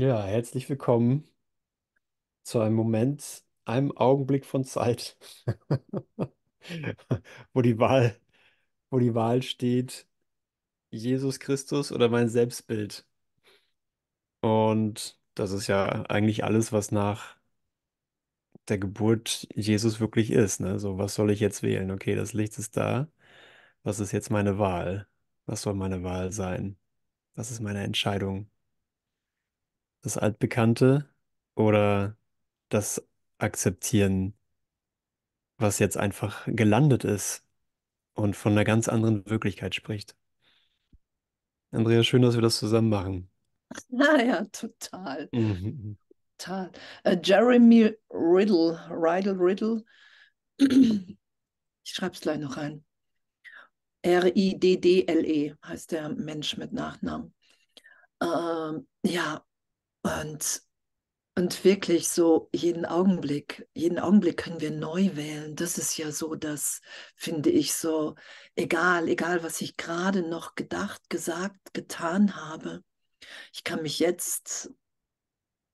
Ja, herzlich willkommen zu einem Moment, einem Augenblick von Zeit, wo die Wahl, wo die Wahl steht, Jesus Christus oder mein Selbstbild. Und das ist ja eigentlich alles, was nach der Geburt Jesus wirklich ist, ne? So, was soll ich jetzt wählen? Okay, das Licht ist da. Was ist jetzt meine Wahl? Was soll meine Wahl sein? Was ist meine Entscheidung? Das Altbekannte oder das Akzeptieren? was jetzt einfach gelandet ist und von einer ganz anderen Wirklichkeit spricht. Andrea, schön, dass wir das zusammen machen. Naja, total. Mhm. Total. Äh, Jeremy Riddle, Riddle, Riddle. Ich schreibe es gleich noch rein. R-I-D-D-L-E heißt der Mensch mit Nachnamen. Ähm, ja, und und wirklich so jeden Augenblick, jeden Augenblick können wir neu wählen. Das ist ja so, das finde ich so, egal, egal, was ich gerade noch gedacht, gesagt, getan habe. Ich kann mich jetzt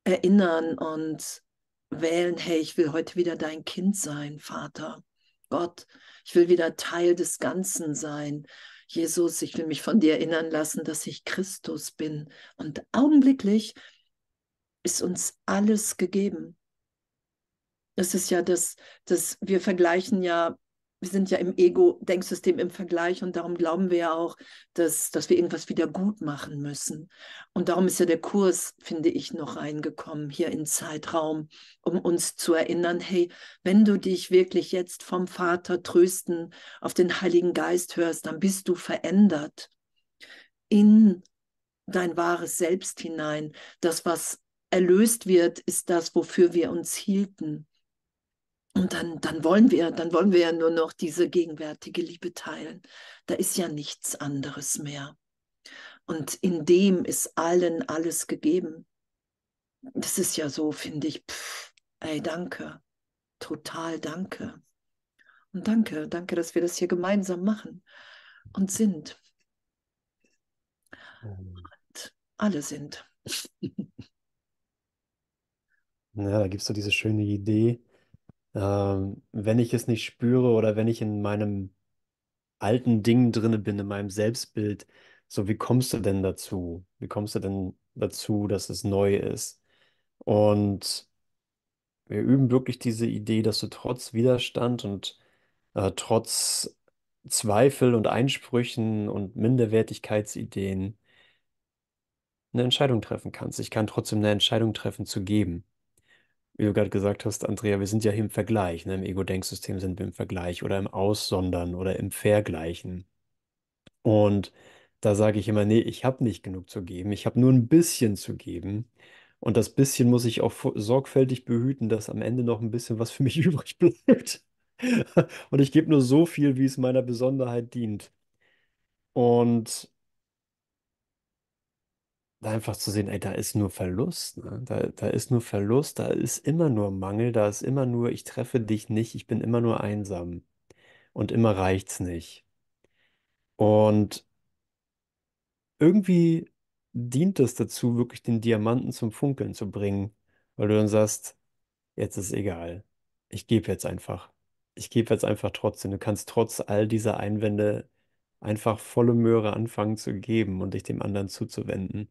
erinnern und wählen, hey, ich will heute wieder dein Kind sein, Vater. Gott, ich will wieder Teil des Ganzen sein. Jesus, ich will mich von dir erinnern lassen, dass ich Christus bin. Und augenblicklich ist uns alles gegeben. Das ist ja das, das wir vergleichen ja, wir sind ja im Ego-Denksystem im Vergleich und darum glauben wir ja auch, dass, dass wir irgendwas wieder gut machen müssen. Und darum ist ja der Kurs, finde ich, noch reingekommen hier in Zeitraum, um uns zu erinnern, hey, wenn du dich wirklich jetzt vom Vater trösten auf den Heiligen Geist hörst, dann bist du verändert in dein wahres Selbst hinein, das, was erlöst wird, ist das, wofür wir uns hielten. Und dann, dann wollen wir, dann wollen wir ja nur noch diese gegenwärtige Liebe teilen. Da ist ja nichts anderes mehr. Und in dem ist allen alles gegeben. Das ist ja so, finde ich, pff, ey, danke. Total danke. Und danke, danke, dass wir das hier gemeinsam machen und sind. Und alle sind. Ja, da gibt es so diese schöne Idee, ähm, wenn ich es nicht spüre oder wenn ich in meinem alten Ding drinne bin, in meinem Selbstbild, so wie kommst du denn dazu? Wie kommst du denn dazu, dass es neu ist? Und wir üben wirklich diese Idee, dass du trotz Widerstand und äh, trotz Zweifel und Einsprüchen und Minderwertigkeitsideen eine Entscheidung treffen kannst. Ich kann trotzdem eine Entscheidung treffen zu geben wie du gerade gesagt hast, Andrea, wir sind ja hier im Vergleich, ne? Im Ego-Denksystem sind wir im Vergleich oder im Aussondern oder im Vergleichen. Und da sage ich immer, nee, ich habe nicht genug zu geben, ich habe nur ein bisschen zu geben. Und das bisschen muss ich auch sorgfältig behüten, dass am Ende noch ein bisschen was für mich übrig bleibt. Und ich gebe nur so viel, wie es meiner Besonderheit dient. Und da einfach zu sehen, ey, da ist nur Verlust, ne? Da, da ist nur Verlust, da ist immer nur Mangel, da ist immer nur, ich treffe dich nicht, ich bin immer nur einsam und immer reicht's nicht. Und irgendwie dient es dazu, wirklich den Diamanten zum Funkeln zu bringen, weil du dann sagst, jetzt ist egal, ich gebe jetzt einfach. Ich gebe jetzt einfach trotzdem. Du kannst trotz all dieser Einwände einfach volle Möhre anfangen zu geben und dich dem anderen zuzuwenden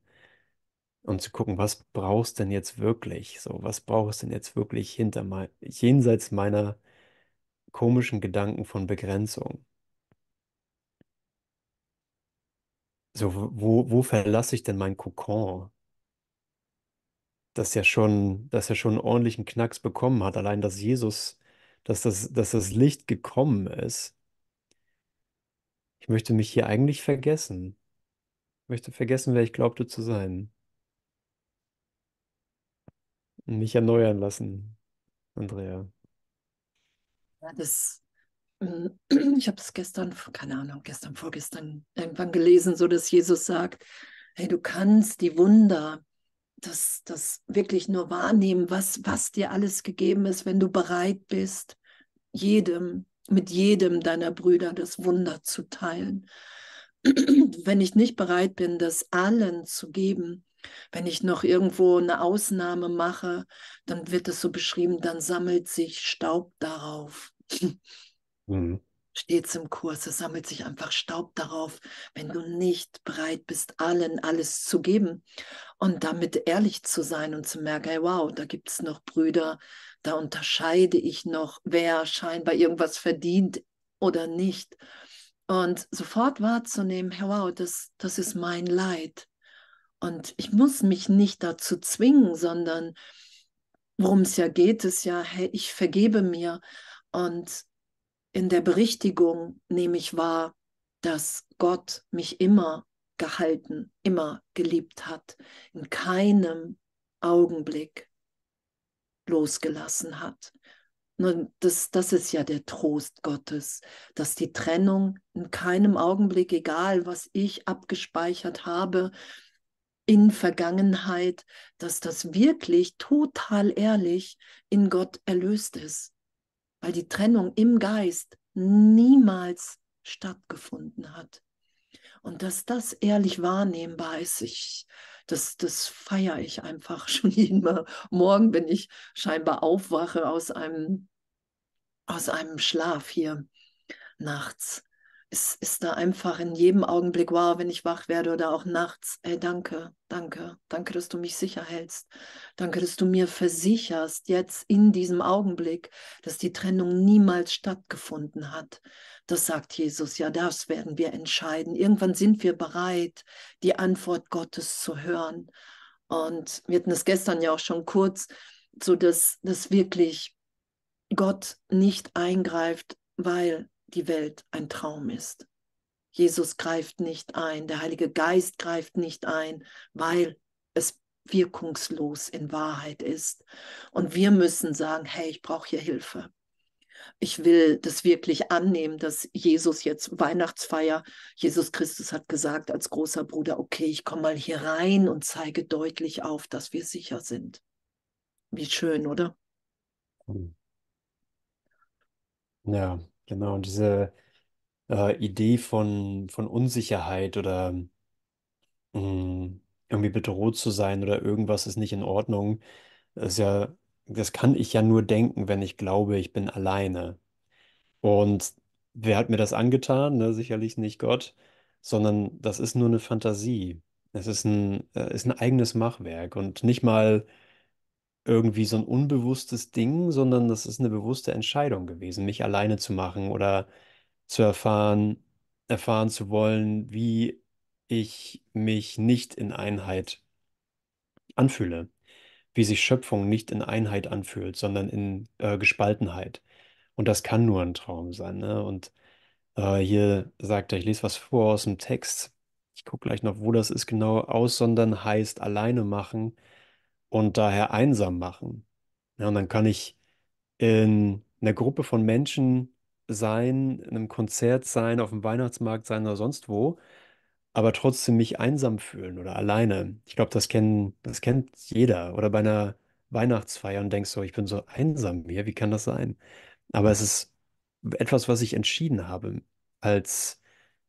und zu gucken, was brauchst denn jetzt wirklich? So, was brauchst denn jetzt wirklich hinter mein, jenseits meiner komischen Gedanken von Begrenzung? So, wo, wo verlasse ich denn mein Kokon? Das ja schon, das ja schon einen ordentlichen Knacks bekommen hat. Allein, dass Jesus, dass das, dass das Licht gekommen ist. Ich möchte mich hier eigentlich vergessen. Ich möchte vergessen, wer ich glaubte zu sein. Mich erneuern lassen, Andrea. Ja, das, ich habe es gestern, keine Ahnung, gestern, vorgestern irgendwann gelesen, so dass Jesus sagt, hey, du kannst die Wunder, das, das wirklich nur wahrnehmen, was, was dir alles gegeben ist, wenn du bereit bist, jedem, mit jedem deiner Brüder das Wunder zu teilen. wenn ich nicht bereit bin, das allen zu geben, Wenn ich noch irgendwo eine Ausnahme mache, dann wird es so beschrieben, dann sammelt sich Staub darauf. Mhm. Steht es im Kurs, es sammelt sich einfach Staub darauf, wenn du nicht bereit bist, allen alles zu geben und damit ehrlich zu sein und zu merken, hey, wow, da gibt es noch Brüder, da unterscheide ich noch, wer scheinbar irgendwas verdient oder nicht. Und sofort wahrzunehmen, hey, wow, das, das ist mein Leid. Und ich muss mich nicht dazu zwingen, sondern worum es ja geht, ist ja, hey, ich vergebe mir. Und in der Berichtigung nehme ich wahr, dass Gott mich immer gehalten, immer geliebt hat, in keinem Augenblick losgelassen hat. Nun, das, das ist ja der Trost Gottes, dass die Trennung in keinem Augenblick, egal was ich abgespeichert habe, in Vergangenheit, dass das wirklich total ehrlich in Gott erlöst ist, weil die Trennung im Geist niemals stattgefunden hat. Und dass das ehrlich wahrnehmbar ist, ich, das, das feiere ich einfach schon jeden Morgen, wenn ich scheinbar aufwache aus einem, aus einem Schlaf hier nachts ist, ist da einfach in jedem Augenblick, wow, wenn ich wach werde oder auch nachts, ey, danke, danke, danke, dass du mich sicher hältst. Danke, dass du mir versicherst, jetzt in diesem Augenblick, dass die Trennung niemals stattgefunden hat. Das sagt Jesus, ja, das werden wir entscheiden. Irgendwann sind wir bereit, die Antwort Gottes zu hören. Und wir hatten es gestern ja auch schon kurz, so dass, dass wirklich Gott nicht eingreift, weil die Welt ein Traum ist. Jesus greift nicht ein, der Heilige Geist greift nicht ein, weil es wirkungslos in Wahrheit ist. Und wir müssen sagen, hey, ich brauche hier Hilfe. Ich will das wirklich annehmen, dass Jesus jetzt Weihnachtsfeier, Jesus Christus hat gesagt als großer Bruder, okay, ich komme mal hier rein und zeige deutlich auf, dass wir sicher sind. Wie schön, oder? Ja, genau. Und diese äh, Idee von, von Unsicherheit oder mh, irgendwie bedroht zu sein oder irgendwas ist nicht in Ordnung, ist ja, das kann ich ja nur denken, wenn ich glaube, ich bin alleine. Und wer hat mir das angetan? Ne? Sicherlich nicht Gott, sondern das ist nur eine Fantasie. Es ist ein, äh, ist ein eigenes Machwerk und nicht mal irgendwie so ein unbewusstes Ding, sondern das ist eine bewusste Entscheidung gewesen, mich alleine zu machen oder zu erfahren, erfahren zu wollen, wie ich mich nicht in Einheit anfühle, wie sich Schöpfung nicht in Einheit anfühlt, sondern in äh, Gespaltenheit. Und das kann nur ein Traum sein, ne? Und äh, hier sagt er, ich lese was vor aus dem Text. Ich gucke gleich noch, wo das ist genau. Aussondern heißt alleine machen und daher einsam machen. Ja, und dann kann ich in einer Gruppe von Menschen sein, in einem Konzert sein, auf dem Weihnachtsmarkt sein oder sonst wo, aber trotzdem mich einsam fühlen oder alleine. Ich glaube, das kennen, das kennt jeder. Oder bei einer Weihnachtsfeier und denkst so, ich bin so einsam hier, wie kann das sein? Aber es ist etwas, was ich entschieden habe als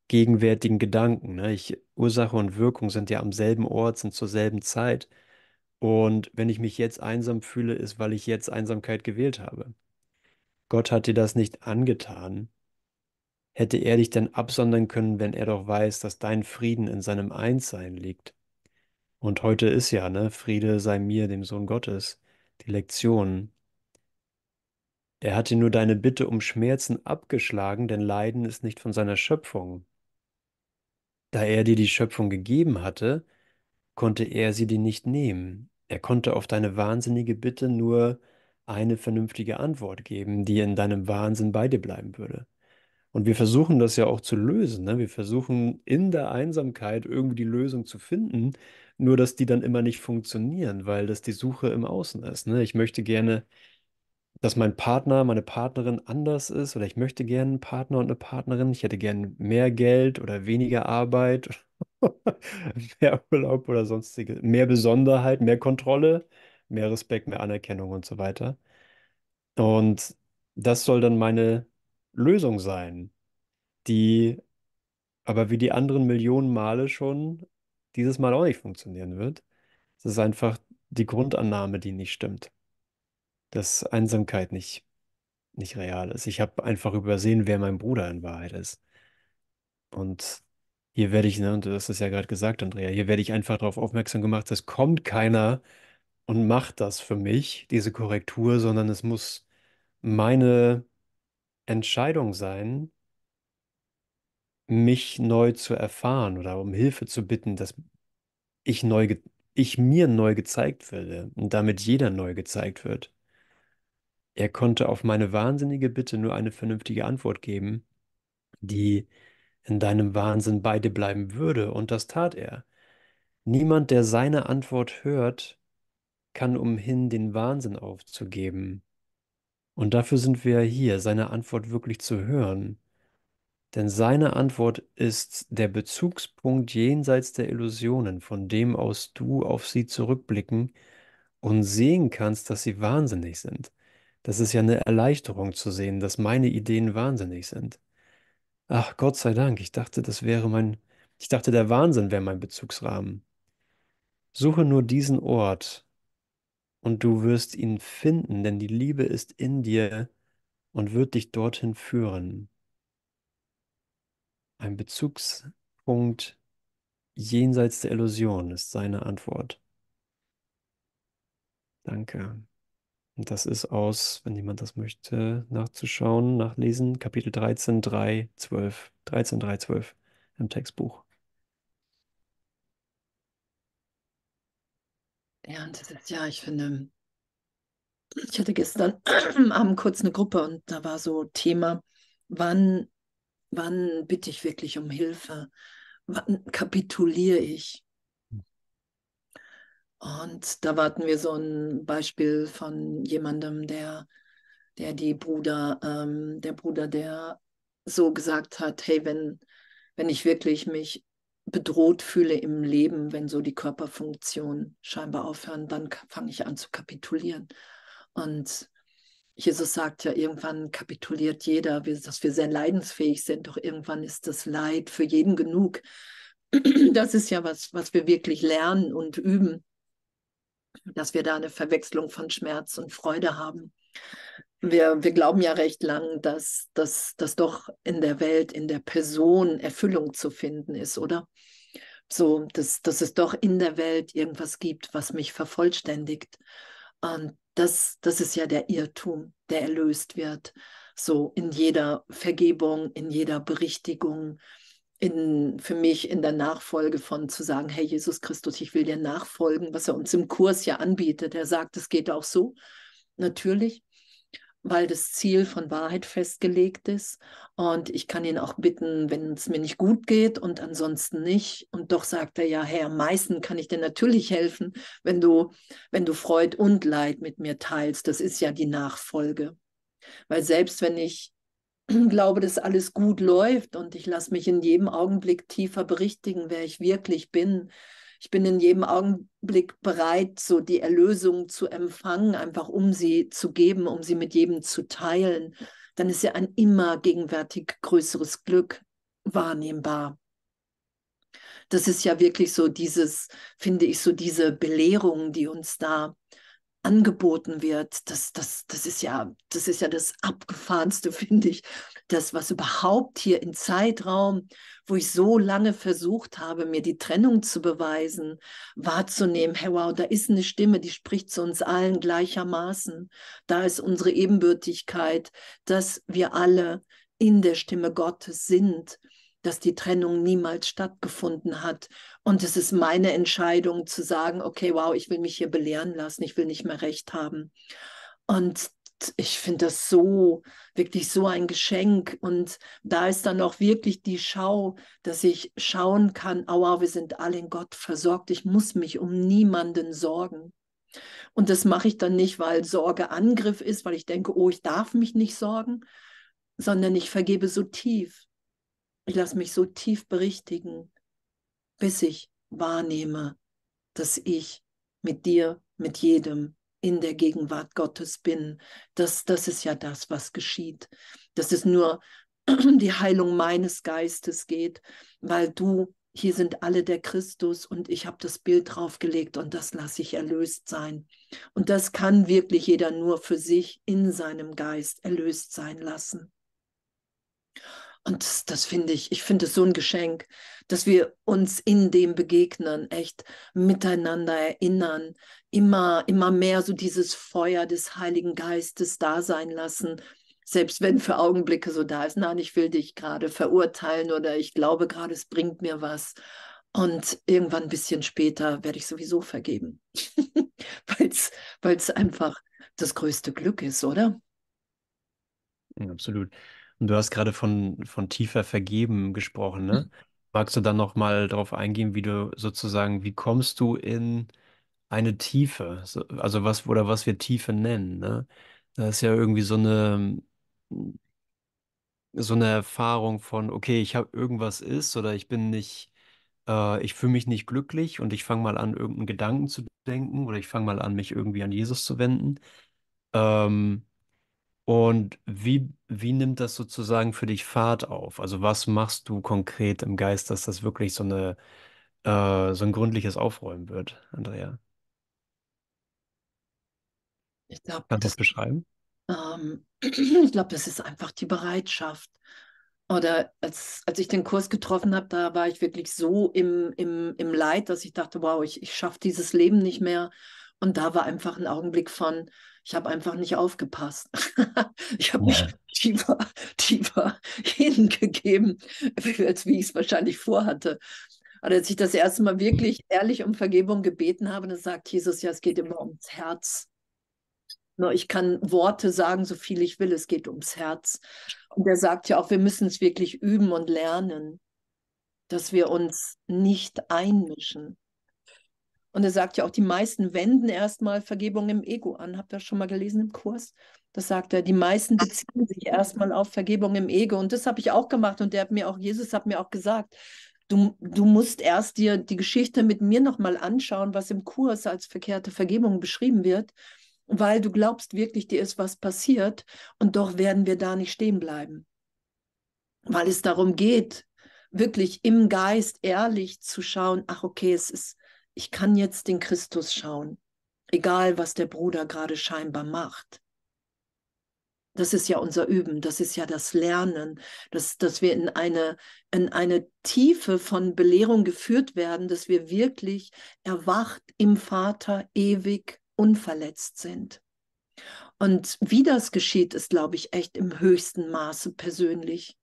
gegenwärtigen Gedanken. Ne? Ich, Ursache und Wirkung sind ja am selben Ort, sind zur selben Zeit. Und wenn ich mich jetzt einsam fühle, ist, weil ich jetzt Einsamkeit gewählt habe. Gott hat dir das nicht angetan. Hätte er dich denn absondern können, wenn er doch weiß, dass dein Frieden in seinem Einssein liegt? Und heute ist ja, ne, Friede sei mir, dem Sohn Gottes, die Lektion. Er hatte nur deine Bitte um Schmerzen abgeschlagen, denn Leiden ist nicht von seiner Schöpfung. Da er dir die Schöpfung gegeben hatte, konnte er sie dir nicht nehmen. Er konnte auf deine wahnsinnige Bitte nur eine vernünftige Antwort geben, die in deinem Wahnsinn bei dir bleiben würde. Und wir versuchen das ja auch zu lösen. Ne? Wir versuchen in der Einsamkeit irgendwie die Lösung zu finden, nur dass die dann immer nicht funktionieren, weil das die Suche im Außen ist. Ne? Ich möchte gerne dass mein Partner, meine Partnerin anders ist oder ich möchte gerne einen Partner und eine Partnerin. Ich hätte gerne mehr Geld oder weniger Arbeit, mehr Urlaub oder sonstige, mehr Besonderheit, mehr Kontrolle, mehr Respekt, mehr Anerkennung und so weiter. Und das soll dann meine Lösung sein, die aber wie die anderen Millionen Male schon dieses Mal auch nicht funktionieren wird. Es ist einfach die Grundannahme, die nicht stimmt, dass Einsamkeit nicht, nicht real ist. Ich habe einfach übersehen, wer mein Bruder in Wahrheit ist. Und hier werde ich, ne, und du hast es ja gerade gesagt, Andrea, hier werde ich einfach darauf aufmerksam gemacht, es kommt keiner und macht das für mich, diese Korrektur, sondern es muss meine Entscheidung sein, mich neu zu erfahren oder um Hilfe zu bitten, dass ich neu, ich mir neu gezeigt werde und damit jeder neu gezeigt wird. Er konnte auf meine wahnsinnige Bitte nur eine vernünftige Antwort geben, die in deinem Wahnsinn bei dir bleiben würde, und das tat er. Niemand, der seine Antwort hört, kann umhin, den Wahnsinn aufzugeben. Und dafür sind wir hier, seine Antwort wirklich zu hören. Denn seine Antwort ist der Bezugspunkt jenseits der Illusionen, von dem aus du auf sie zurückblicken und sehen kannst, dass sie wahnsinnig sind. Das ist ja eine Erleichterung zu sehen, dass meine Ideen wahnsinnig sind. Ach, Gott sei Dank, ich dachte, das wäre mein, ich dachte, der Wahnsinn wäre mein Bezugsrahmen. Suche nur diesen Ort und du wirst ihn finden, denn die Liebe ist in dir und wird dich dorthin führen. Ein Bezugspunkt jenseits der Illusion ist seine Antwort. Danke. Und das ist aus, wenn jemand das möchte, nachzuschauen, nachlesen, Kapitel 13, 3, 12, 13, 3, 12 im Textbuch. Ja, und das ist ja, ich finde, ich hatte gestern Abend kurz eine Gruppe und da war so Thema, wann, wann bitte ich wirklich um Hilfe? Wann kapituliere ich? Und da warten wir so ein Beispiel von jemandem, der, der die Bruder, ähm, der Bruder, der so gesagt hat, hey, wenn, wenn ich wirklich mich bedroht fühle im Leben, wenn so die Körperfunktionen scheinbar aufhören, dann fange ich an zu kapitulieren. Und Jesus sagt ja, irgendwann kapituliert jeder, dass wir sehr leidensfähig sind, doch irgendwann ist das Leid für jeden genug. Das ist ja was, was wir wirklich lernen und üben, dass wir da eine Verwechslung von Schmerz und Freude haben. Wir, wir glauben ja recht lang, dass, dass doch in der Welt, in der Person Erfüllung zu finden ist, oder? So, dass, dass es doch in der Welt irgendwas gibt, was mich vervollständigt. Und das, das ist ja der Irrtum, der erlöst wird. So in jeder Vergebung, in jeder Berichtigung, in, für mich in der Nachfolge von zu sagen, hey Jesus Christus, ich will dir nachfolgen, was er uns im Kurs ja anbietet. Er sagt, es geht auch so, natürlich, weil das Ziel von Wahrheit festgelegt ist. Und ich kann ihn auch bitten, wenn es mir nicht gut geht und ansonsten nicht. Und doch sagt er ja, hey, am meisten kann ich dir natürlich helfen, wenn du, wenn du Freud und Leid mit mir teilst. Das ist ja die Nachfolge. Weil selbst wenn ich glaube, dass alles gut läuft und ich lasse mich in jedem Augenblick tiefer berichtigen, wer ich wirklich bin. Ich bin in jedem Augenblick bereit, so die Erlösung zu empfangen, einfach um sie zu geben, um sie mit jedem zu teilen. Dann ist ja ein immer gegenwärtig größeres Glück wahrnehmbar. Das ist ja wirklich so dieses, finde ich, so diese Belehrung, die uns da angeboten wird, das, das, das, ist ja, das ist ja das Abgefahrenste, finde ich. Das, was überhaupt hier im Zeitraum, wo ich so lange versucht habe, mir die Trennung zu beweisen, wahrzunehmen, hey wow, da ist eine Stimme, die spricht zu uns allen gleichermaßen. Da ist unsere Ebenbürtigkeit, dass wir alle in der Stimme Gottes sind dass die Trennung niemals stattgefunden hat. Und es ist meine Entscheidung zu sagen, okay, wow, ich will mich hier belehren lassen, ich will nicht mehr recht haben. Und ich finde das so, wirklich so ein Geschenk. Und da ist dann auch wirklich die Schau, dass ich schauen kann, aua, wir sind alle in Gott versorgt. Ich muss mich um niemanden sorgen. Und das mache ich dann nicht, weil Sorge Angriff ist, weil ich denke, oh, ich darf mich nicht sorgen, sondern ich vergebe so tief. Ich lasse mich so tief berichtigen, bis ich wahrnehme, dass ich mit dir, mit jedem in der Gegenwart Gottes bin. Das, das ist ja das, was geschieht. Dass es nur die Heilung meines Geistes geht, weil du hier sind alle der Christus und ich habe das Bild draufgelegt und das lasse ich erlöst sein. Und das kann wirklich jeder nur für sich in seinem Geist erlöst sein lassen. Und das, das finde ich, ich finde es so ein Geschenk, dass wir uns in dem begegnen, echt miteinander erinnern, immer, immer mehr so dieses Feuer des Heiligen Geistes da sein lassen, selbst wenn für Augenblicke so da ist, nein, ich will dich gerade verurteilen oder ich glaube gerade, es bringt mir was. Und irgendwann ein bisschen später werde ich sowieso vergeben, weil es einfach das größte Glück ist, oder? Absolut. Und du hast gerade von, von tiefer Vergeben gesprochen, ne? Magst du dann noch mal darauf eingehen, wie du sozusagen, wie kommst du in eine Tiefe? So, also was oder was wir Tiefe nennen, ne? Das ist ja irgendwie so eine so eine Erfahrung von, okay, ich habe irgendwas ist oder ich bin nicht, äh, ich fühle mich nicht glücklich und ich fange mal an, irgendeinen Gedanken zu denken oder ich fange mal an, mich irgendwie an Jesus zu wenden. Ähm, und wie, wie nimmt das sozusagen für dich Fahrt auf? Also was machst du konkret im Geist, dass das wirklich so eine, äh, so ein gründliches Aufräumen wird, Andrea? Ich glaube, Kannst du das das, beschreiben? ähm, ich glaube, das ist einfach die Bereitschaft. Oder als, als ich den Kurs getroffen habe, da war ich wirklich so im, im, im Leid, dass ich dachte, wow, ich, ich schaffe dieses Leben nicht mehr. Und da war einfach ein Augenblick von, ich habe einfach nicht aufgepasst. ich habe mich Ja. tiefer, tiefer hingegeben, als wie ich es wahrscheinlich vorhatte. Aber als ich das erste Mal wirklich ehrlich um Vergebung gebeten habe, dann sagt Jesus, ja, es geht immer ums Herz. Nur ich kann Worte sagen, so viel ich will, es geht ums Herz. Und er sagt ja auch, wir müssen es wirklich üben und lernen, dass wir uns nicht einmischen. Und er sagt ja auch, die meisten wenden erstmal Vergebung im Ego an. Habt ihr das schon mal gelesen im Kurs? Das sagt er, die meisten beziehen sich erstmal auf Vergebung im Ego. Und das habe ich auch gemacht. Und der hat mir auch, Jesus hat mir auch gesagt, du, du musst erst dir die Geschichte mit mir nochmal anschauen, was im Kurs als verkehrte Vergebung beschrieben wird, weil du glaubst wirklich, dir ist was passiert. Und doch werden wir da nicht stehen bleiben. Weil es darum geht, wirklich im Geist ehrlich zu schauen, ach okay, es ist ich kann jetzt den Christus schauen, egal was der Bruder gerade scheinbar macht. Das ist ja unser Üben, das ist ja das Lernen, dass, dass wir in eine, in eine Tiefe von Belehrung geführt werden, dass wir wirklich erwacht im Vater ewig unverletzt sind. Und wie das geschieht, ist, glaube ich, echt im höchsten Maße persönlich.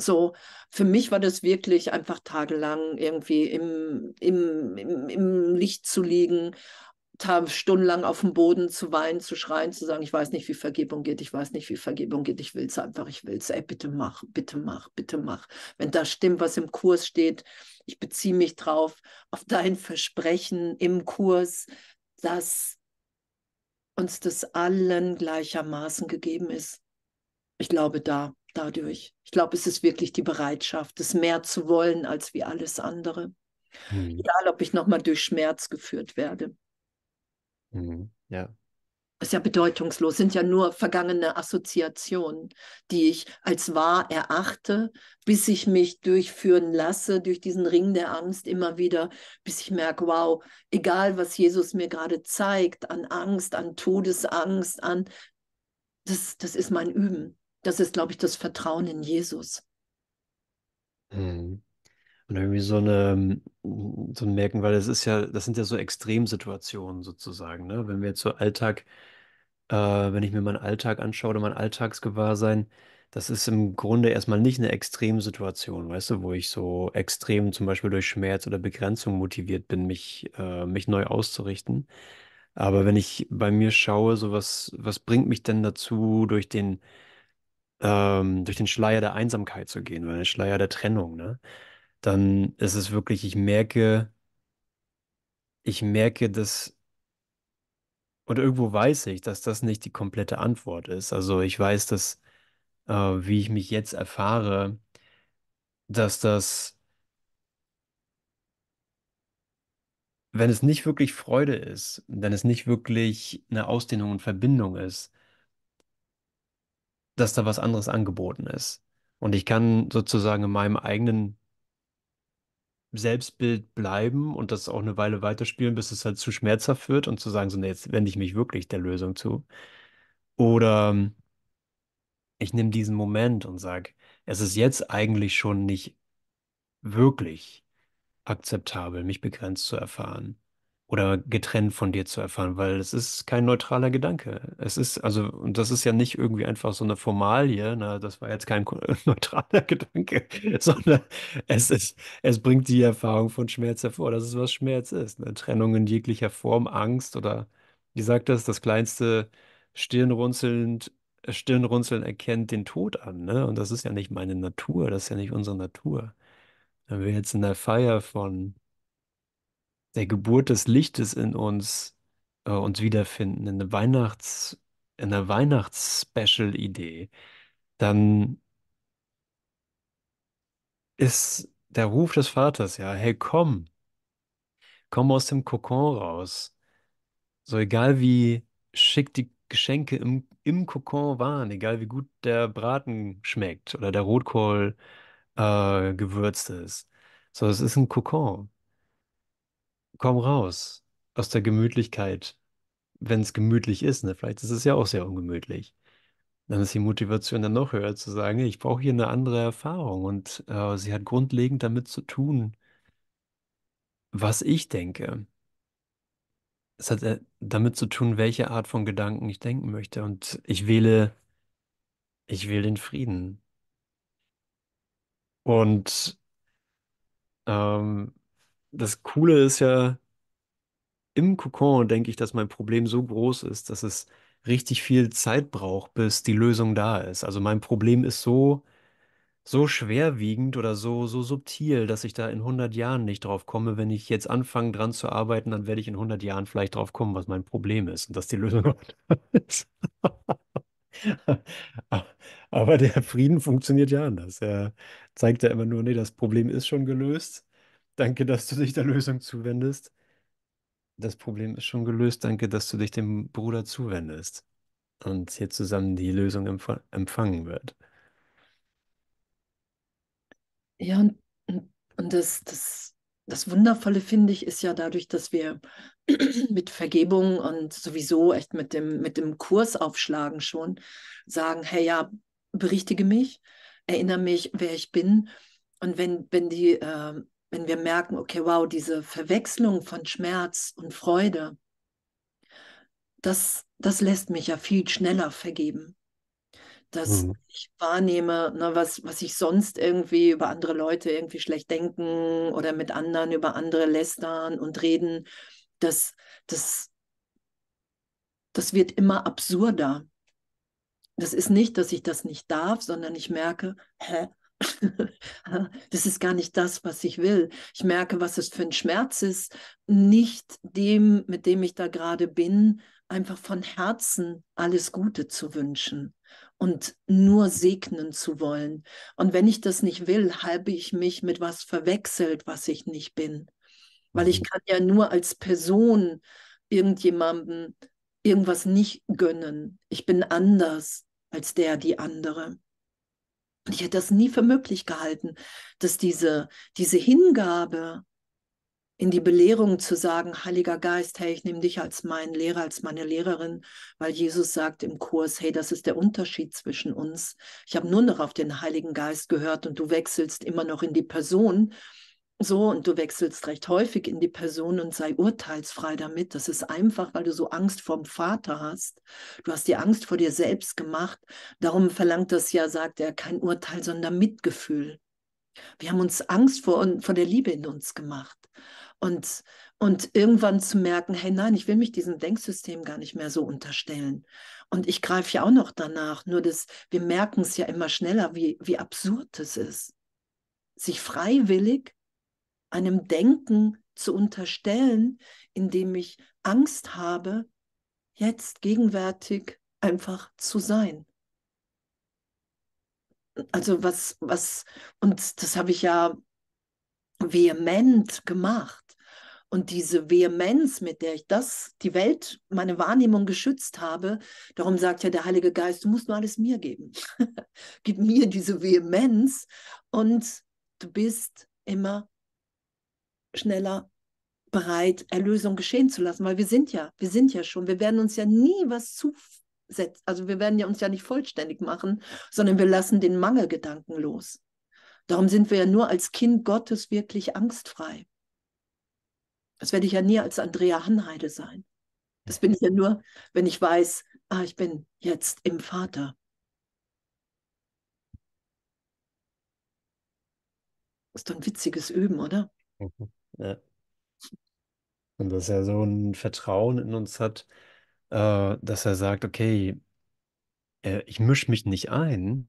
So, für mich war das wirklich einfach tagelang irgendwie im, im, im, im Licht zu liegen, stundenlang auf dem Boden zu weinen, zu schreien, zu sagen, ich weiß nicht, wie Vergebung geht, ich weiß nicht, wie Vergebung geht, ich will es einfach, ich will es, ey, bitte mach, bitte mach, bitte mach. Wenn da stimmt, was im Kurs steht, ich beziehe mich drauf, auf dein Versprechen im Kurs, dass uns das allen gleichermaßen gegeben ist. Ich glaube da, dadurch. Ich glaube, es ist wirklich die Bereitschaft, es mehr zu wollen als wie alles andere. Mhm. Egal, ob ich nochmal durch Schmerz geführt werde. Mhm. Ja. ist ja bedeutungslos, sind ja nur vergangene Assoziationen, die ich als wahr erachte, bis ich mich durchführen lasse durch diesen Ring der Angst immer wieder, bis ich merke, wow, egal was Jesus mir gerade zeigt an Angst, an Todesangst, an, das, das ist mein Üben. Das ist, glaube ich, das Vertrauen in Jesus. Mhm. Und irgendwie so eine, so ein Merken, weil das ist ja, das sind ja so Extremsituationen sozusagen, ne? Wenn wir jetzt so Alltag, äh, wenn ich mir meinen Alltag anschaue oder mein Alltagsgewahrsein, das ist im Grunde erstmal nicht eine Extremsituation, weißt du, wo ich so extrem zum Beispiel durch Schmerz oder Begrenzung motiviert bin, mich, äh, mich neu auszurichten. Aber wenn ich bei mir schaue, so was, was bringt mich denn dazu, durch den, ähm, durch den Schleier der Einsamkeit zu gehen oder den Schleier der Trennung, ne? dann ist es wirklich, ich merke, ich merke, dass, oder irgendwo weiß ich, dass das nicht die komplette Antwort ist. Also ich weiß, dass, äh, wie ich mich jetzt erfahre, dass das, wenn es nicht wirklich Freude ist, wenn es nicht wirklich eine Ausdehnung und Verbindung ist, dass da was anderes angeboten ist. Und ich kann sozusagen in meinem eigenen Selbstbild bleiben und das auch eine Weile weiterspielen, bis es halt zu schmerzhaft wird und zu sagen, so, nee, jetzt wende ich mich wirklich der Lösung zu. Oder ähm, ich nehme diesen Moment und sage, es ist jetzt eigentlich schon nicht wirklich akzeptabel, mich begrenzt zu erfahren oder getrennt von dir zu erfahren, weil es ist kein neutraler Gedanke. Es ist, also, und das ist ja nicht irgendwie einfach so eine Formalie, na, das war jetzt kein neutraler Gedanke, sondern es ist, es bringt die Erfahrung von Schmerz hervor. Das ist, was Schmerz ist, eine Trennung in jeglicher Form, Angst oder, wie sagt das, das kleinste Stirnrunzelnd, Stirnrunzeln erkennt den Tod an, ne? Und das ist ja nicht meine Natur, das ist ja nicht unsere Natur. Wenn wir jetzt in der Feier von der Geburt des Lichtes in uns äh, uns wiederfinden, in einer Weihnachts, Weihnachts-Special-Idee, dann ist der Ruf des Vaters ja, hey, komm, komm aus dem Kokon raus. So egal wie schick die Geschenke im, im Kokon waren, egal wie gut der Braten schmeckt oder der Rotkohl äh, gewürzt ist. So, es ist ein Kokon. Komm raus aus der Gemütlichkeit wenn es gemütlich ist, ne? Vielleicht ist es ja auch sehr ungemütlich. Dann ist die Motivation dann noch höher zu sagen, ich brauche hier eine andere Erfahrung und äh, sie hat grundlegend damit zu tun, was ich denke. Es hat äh, damit zu tun, welche Art von Gedanken ich denken möchte und ich wähle, ich wähle den Frieden. Und ähm, das Coole ist ja, im Kokon denke ich, dass mein Problem so groß ist, dass es richtig viel Zeit braucht, bis die Lösung da ist. Also mein Problem ist so so schwerwiegend oder so, so subtil, dass ich da in 100 Jahren nicht drauf komme. Wenn ich jetzt anfange, dran zu arbeiten, dann werde ich in 100 Jahren vielleicht drauf kommen, was mein Problem ist und dass die Lösung da ist. Aber der Frieden funktioniert ja anders. Er zeigt ja immer nur, nee, das Problem ist schon gelöst. Danke, dass du dich der Lösung zuwendest. Das Problem ist schon gelöst. Danke, dass du dich dem Bruder zuwendest und hier zusammen die Lösung empf empfangen wird. Ja, und, und das, das, das Wundervolle finde ich, ist ja dadurch, dass wir mit Vergebung und sowieso echt mit dem, mit dem Kurs aufschlagen schon sagen, hey ja, berichtige mich, erinnere mich, wer ich bin. Und wenn, wenn die, äh, wenn wir merken, okay, wow, diese Verwechslung von Schmerz und Freude, das, das lässt mich ja viel schneller vergeben dass Mhm. ich wahrnehme, ne, was, was ich sonst irgendwie über andere Leute irgendwie schlecht denken oder mit anderen über andere lästern und reden, das, das, das wird immer absurder. Das ist nicht, dass ich das nicht darf, sondern ich merke, hä? Das ist gar nicht das, was ich will. Ich merke, was es für ein Schmerz ist, nicht dem, mit dem ich da gerade bin, einfach von Herzen alles Gute zu wünschen und nur segnen zu wollen. Und wenn ich das nicht will, habe ich mich mit was verwechselt, was ich nicht bin. Weil ich Mhm. kann ja nur als Person irgendjemandem irgendwas nicht gönnen. Ich bin anders als der, die andere. Und ich hätte das nie für möglich gehalten, dass diese, diese Hingabe in die Belehrung zu sagen, Heiliger Geist, hey, ich nehme dich als meinen Lehrer, als meine Lehrerin, weil Jesus sagt im Kurs, hey, das ist der Unterschied zwischen uns. Ich habe nur noch auf den Heiligen Geist gehört und du wechselst immer noch in die Person. So, und du wechselst recht häufig in die Person und sei urteilsfrei damit. Das ist einfach, weil du so Angst vorm Vater hast. Du hast dir Angst vor dir selbst gemacht. Darum verlangt das ja, sagt er, kein Urteil, sondern Mitgefühl. Wir haben uns Angst vor, vor der Liebe in uns gemacht. Und, und irgendwann zu merken, hey nein, ich will mich diesem Denksystem gar nicht mehr so unterstellen. Und ich greife ja auch noch danach, nur dass wir merken es ja immer schneller, wie, wie absurd es ist, sich freiwillig einem Denken zu unterstellen, indem ich Angst habe, jetzt gegenwärtig einfach zu sein. Also was, was, und das habe ich ja vehement gemacht. Und diese Vehemenz, mit der ich das, die Welt, meine Wahrnehmung geschützt habe, darum sagt ja der Heilige Geist, du musst nur alles mir geben. Gib mir diese Vehemenz und du bist immer schneller bereit, Erlösung geschehen zu lassen, weil wir sind ja, wir sind ja schon, wir werden uns ja nie was zusetzen, also wir werden ja uns ja nicht vollständig machen, sondern wir lassen den Mangelgedanken los. Darum sind wir ja nur als Kind Gottes wirklich angstfrei. Das werde ich ja nie als Andrea Hanheide sein. Das bin ich ja nur, wenn ich weiß, ah, ich bin jetzt im Vater. Das ist doch ein witziges Üben, oder? Mhm. Ja. Und dass er so ein Vertrauen in uns hat, äh, dass er sagt, okay, äh, ich mische mich nicht ein,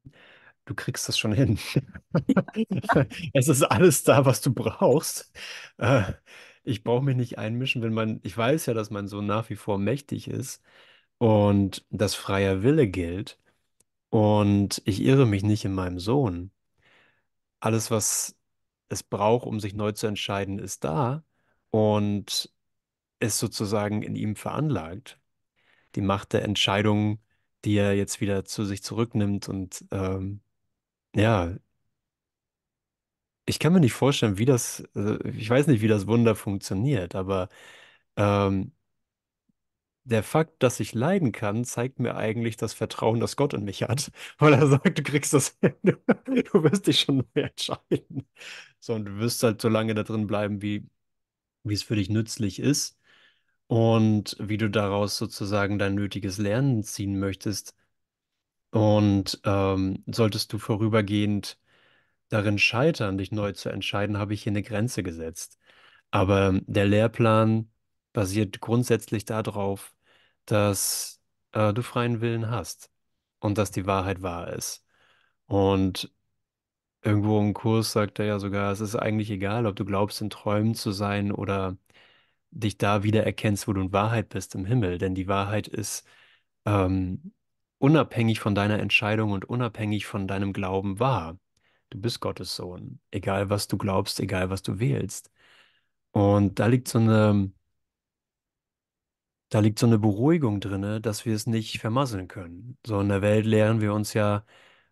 du kriegst das schon hin. Es ist alles da, was du brauchst. Äh, ich brauche mich nicht einmischen, wenn man, ich weiß ja, dass mein Sohn nach wie vor mächtig ist und dass freier Wille gilt und ich irre mich nicht in meinem Sohn. Alles, was es braucht, um sich neu zu entscheiden, ist da und ist sozusagen in ihm veranlagt. Die Macht der Entscheidung, die er jetzt wieder zu sich zurücknimmt und ähm, ja, ich kann mir nicht vorstellen, wie das, äh, ich weiß nicht, wie das Wunder funktioniert, aber ähm, der Fakt, dass ich leiden kann, zeigt mir eigentlich das Vertrauen, das Gott in mich hat, weil er sagt, du kriegst das hin, du wirst dich schon neu entscheiden. So, und du wirst halt so lange da drin bleiben, wie, wie es für dich nützlich ist und wie du daraus sozusagen dein nötiges Lernen ziehen möchtest. Und ähm, solltest du vorübergehend darin scheitern, dich neu zu entscheiden, habe ich hier eine Grenze gesetzt. Aber der Lehrplan basiert grundsätzlich darauf, dass äh, du freien Willen hast und dass die Wahrheit wahr ist. Und irgendwo im Kurs sagt er ja sogar, es ist eigentlich egal, ob du glaubst, in Träumen zu sein oder dich da wieder erkennst, wo du in Wahrheit bist im Himmel. Denn die Wahrheit ist ähm, unabhängig von deiner Entscheidung und unabhängig von deinem Glauben wahr. Du bist Gottes Sohn, egal was du glaubst, egal was du wählst. Und da liegt so eine, da liegt so eine Beruhigung drin, dass wir es nicht vermasseln können. So in der Welt lehren wir uns ja,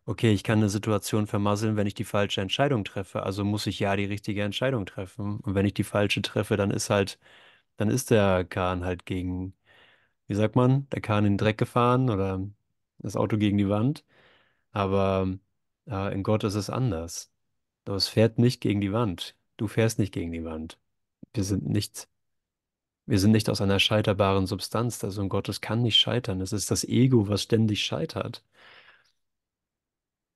okay, ich kann eine Situation vermasseln, wenn ich die falsche Entscheidung treffe. Also muss ich ja die richtige Entscheidung treffen. Und wenn ich die falsche treffe, dann ist halt, dann ist der Kahn halt gegen, wie sagt man, der Kahn in den Dreck gefahren oder das Auto gegen die Wand. Aber äh, in Gott ist es anders. Das fährt nicht gegen die Wand. Du fährst nicht gegen die Wand. Wir sind nicht, wir sind nicht aus einer scheiterbaren Substanz. Der Sohn Gottes kann nicht scheitern. Es ist das Ego, was ständig scheitert.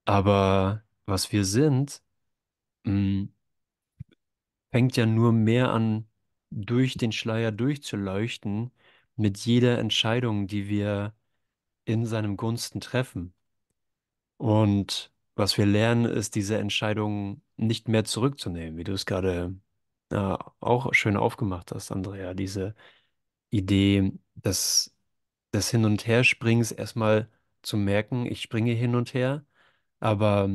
Aber was wir sind, mh, fängt ja nur mehr an, durch den Schleier durchzuleuchten mit jeder Entscheidung, die wir in seinem Gunsten treffen. Und was wir lernen, ist, diese Entscheidung nicht mehr zurückzunehmen, wie du es gerade ja, auch schön aufgemacht hast, Andrea. Diese Idee des, des Hin- und Herspringens erstmal zu merken, ich springe hin und her, aber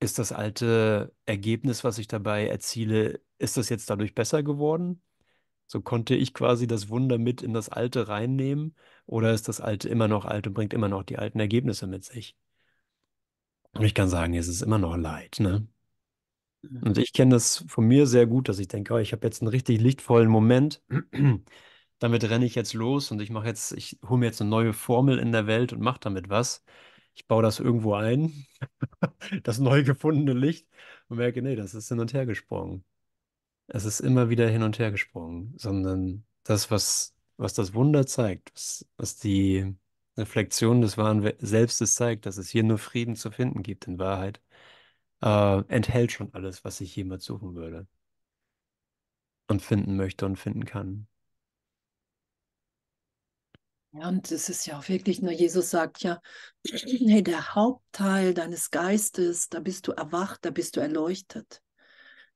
ist das alte Ergebnis, was ich dabei erziele, ist das jetzt dadurch besser geworden? So konnte ich quasi das Wunder mit in das Alte reinnehmen, oder ist das Alte immer noch alt und bringt immer noch die alten Ergebnisse mit sich? Und ich kann sagen, es ist immer noch Leid, ne? Und ich kenne das von mir sehr gut, dass ich denke, oh, ich habe jetzt einen richtig lichtvollen Moment. Damit renne ich jetzt los und ich mache jetzt, ich hole mir jetzt eine neue Formel in der Welt und mache damit was. Ich baue das irgendwo ein, das neu gefundene Licht, und merke, nee, das ist hin und her gesprungen. Es ist immer wieder hin und her gesprungen, sondern das, was, was das Wunder zeigt, was, was die Reflexion des wahren Selbstes zeigt, dass es hier nur Frieden zu finden gibt in Wahrheit, äh, enthält schon alles, was ich jemals suchen würde und finden möchte und finden kann. Ja, und es ist ja auch wirklich, nur Jesus sagt ja, hey, der Hauptteil deines Geistes, da bist du erwacht, da bist du erleuchtet.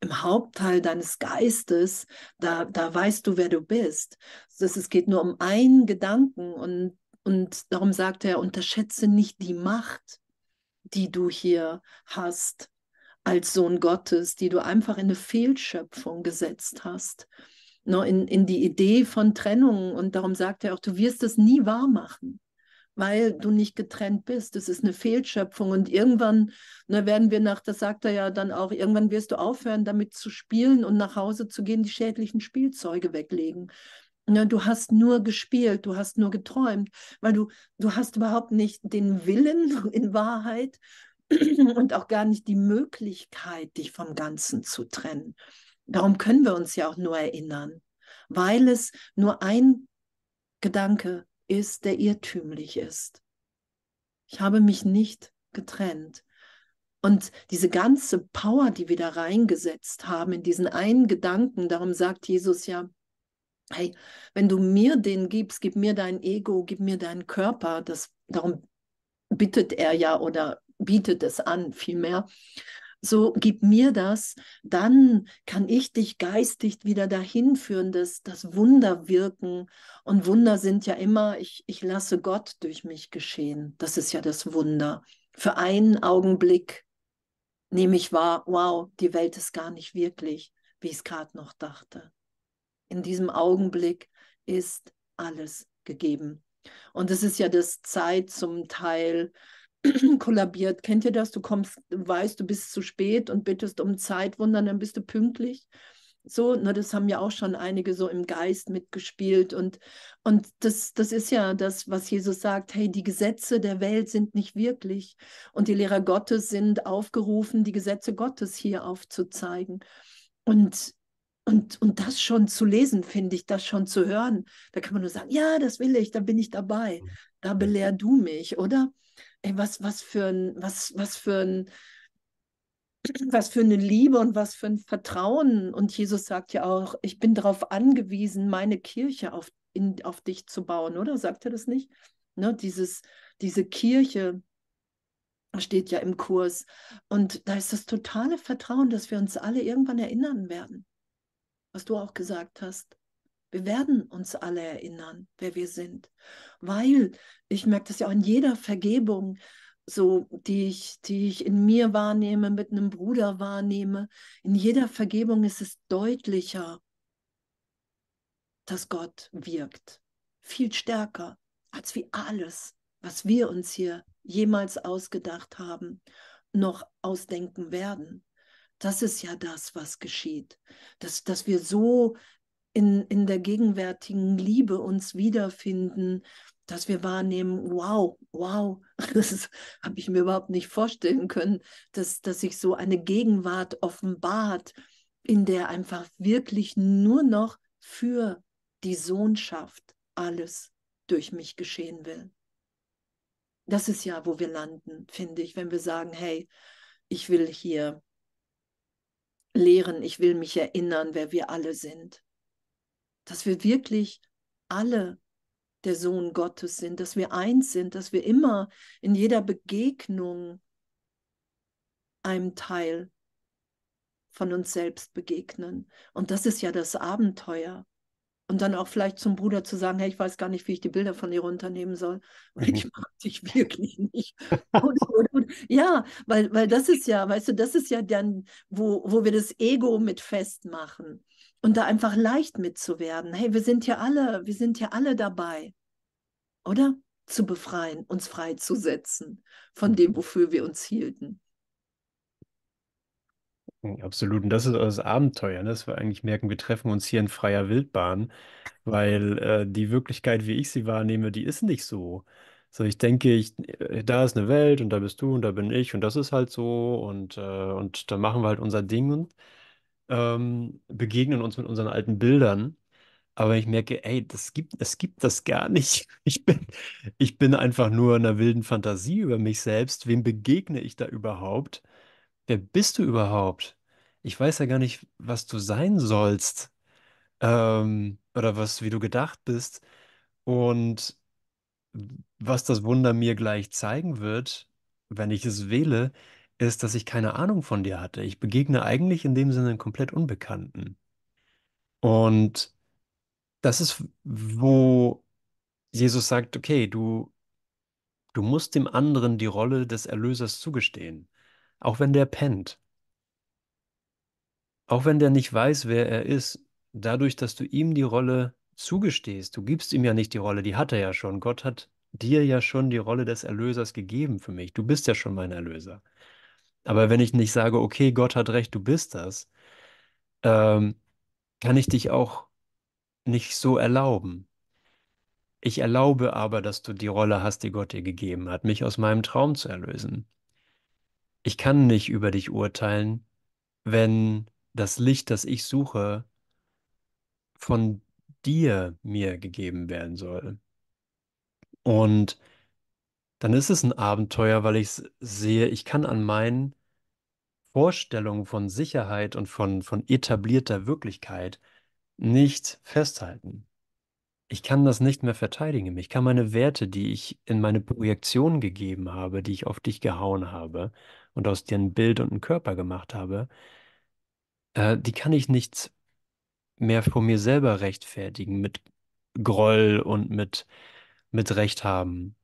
Im Hauptteil deines Geistes, da, da weißt du, wer du bist. Das, es geht nur um einen Gedanken und, und darum sagt er, unterschätze nicht die Macht, die du hier hast als Sohn Gottes, die du einfach in eine Fehlschöpfung gesetzt hast ne, in, in die Idee von Trennung. Und darum sagt er auch, du wirst es nie wahr machen. weil du nicht getrennt bist. Das ist eine Fehlschöpfung. Und irgendwann ne, werden wir nach, das sagt er ja dann auch, irgendwann wirst du aufhören, damit zu spielen und nach Hause zu gehen, die schädlichen Spielzeuge weglegen. Ne, du hast nur gespielt, du hast nur geträumt, weil du, du hast überhaupt nicht den Willen in Wahrheit und auch gar nicht die Möglichkeit, dich vom Ganzen zu trennen. Darum können wir uns ja auch nur erinnern, weil es nur ein Gedanke ist, der irrtümlich ist. Ich habe mich nicht getrennt. Und diese ganze Power, die wir da reingesetzt haben in diesen einen Gedanken, darum sagt Jesus ja, hey, wenn du mir den gibst, gib mir dein Ego, gib mir deinen Körper, das, darum bittet er ja oder bietet es an vielmehr, so gib mir das, dann kann ich dich geistig wieder dahin führen, dass das Wunder wirken. Und Wunder sind ja immer, ich, ich lasse Gott durch mich geschehen. Das ist ja das Wunder. Für einen Augenblick nehme ich wahr, wow, die Welt ist gar nicht wirklich, wie ich es gerade noch dachte. In diesem Augenblick ist alles gegeben. Und es ist ja das Zeit zum Teil kollabiert. Kennt ihr das? Du kommst, weißt, du bist zu spät und bittest um Zeitwunder, dann bist du pünktlich. So, ne, das haben ja auch schon einige so im Geist mitgespielt. Und, und das, das ist ja das, was Jesus sagt: hey, die Gesetze der Welt sind nicht wirklich. Und die Lehrer Gottes sind aufgerufen, die Gesetze Gottes hier aufzuzeigen. Und, und, und das schon zu lesen, finde ich, das schon zu hören. Da kann man nur sagen: Ja, das will ich, da bin ich dabei. Da belehr du mich, oder? Ey, was, was für ein, was, was für ein, was für eine Liebe und was für ein Vertrauen. Und Jesus sagt ja auch, ich bin darauf angewiesen, meine Kirche auf, in, auf dich zu bauen, oder? Sagt er das nicht? Ne, dieses, diese Kirche steht ja im Kurs. Und da ist das totale Vertrauen, dass wir uns alle irgendwann erinnern werden, was du auch gesagt hast. Wir werden uns alle erinnern, wer wir sind, weil ich merke das ja auch in jeder Vergebung, so die ich, die ich in mir wahrnehme, mit einem Bruder wahrnehme. In jeder Vergebung ist es deutlicher, dass Gott wirkt, viel stärker als wie alles, was wir uns hier jemals ausgedacht haben, noch ausdenken werden. Das ist ja das, was geschieht. Dass, dass wir so in, in der gegenwärtigen Liebe uns wiederfinden, dass wir wahrnehmen, wow, wow, das habe ich mir überhaupt nicht vorstellen können, dass, dass sich so eine Gegenwart offenbart, in der einfach wirklich nur noch für die Sohnschaft alles durch mich geschehen will. Das ist ja, wo wir landen, finde ich, wenn wir sagen, hey, ich will hier lehren, ich will mich erinnern, wer wir alle sind dass wir wirklich alle der Sohn Gottes sind, dass wir eins sind, dass wir immer in jeder Begegnung einem Teil von uns selbst begegnen. Und das ist ja das Abenteuer. Und dann auch vielleicht zum Bruder zu sagen, hey, ich weiß gar nicht, wie ich die Bilder von dir runternehmen soll. Und ich mag dich wirklich nicht. Und, und, und, ja, weil, weil das ist ja, weißt du, das ist ja dann, wo, wo wir das Ego mit festmachen und da einfach leicht mitzuwerden. Hey, wir sind ja alle, wir sind ja alle dabei, oder? Zu befreien, uns freizusetzen von dem, wofür wir uns hielten. Absolut. Und das ist das Abenteuer, ne? dass wir eigentlich merken, wir treffen uns hier in freier Wildbahn, weil äh, die Wirklichkeit, wie ich sie wahrnehme, die ist nicht so. So, ich denke, ich, äh, da ist eine Welt und da bist du und da bin ich und das ist halt so und, äh, und da machen wir halt unser Ding und ähm, begegnen uns mit unseren alten Bildern. Aber ich merke, ey, das gibt, es gibt das gar nicht. Ich bin, ich bin einfach nur in einer wilden Fantasie über mich selbst. Wem begegne ich da überhaupt? Wer bist du überhaupt? Ich weiß ja gar nicht, was du sein sollst, ähm, oder was, wie du gedacht bist. Und was das Wunder mir gleich zeigen wird, wenn ich es wähle, ist, dass ich keine Ahnung von dir hatte. Ich begegne eigentlich in dem Sinne einen komplett Unbekannten. Und das ist, wo Jesus sagt, okay, du, du musst dem anderen die Rolle des Erlösers zugestehen, auch wenn der pennt. Auch wenn der nicht weiß, wer er ist, dadurch, dass du ihm die Rolle zugestehst, du gibst ihm ja nicht die Rolle, die hat er ja schon. Gott hat dir ja schon die Rolle des Erlösers gegeben für mich. Du bist ja schon mein Erlöser. Aber wenn ich nicht sage, okay, Gott hat recht, du bist das, ähm, kann ich dich auch nicht so erlauben. Ich erlaube aber, dass du die Rolle hast, die Gott dir gegeben hat, mich aus meinem Traum zu erlösen. Ich kann nicht über dich urteilen, wenn das Licht, das ich suche, von dir mir gegeben werden soll. Und dann ist es ein Abenteuer, weil ich sehe, ich kann an meinen Vorstellungen von Sicherheit und von, von etablierter Wirklichkeit nicht festhalten. Ich kann das nicht mehr verteidigen. Ich kann meine Werte, die ich in meine Projektion gegeben habe, die ich auf dich gehauen habe und aus dir ein Bild und einen Körper gemacht habe, äh, die kann ich nicht mehr vor mir selber rechtfertigen mit Groll und mit, mit Recht haben,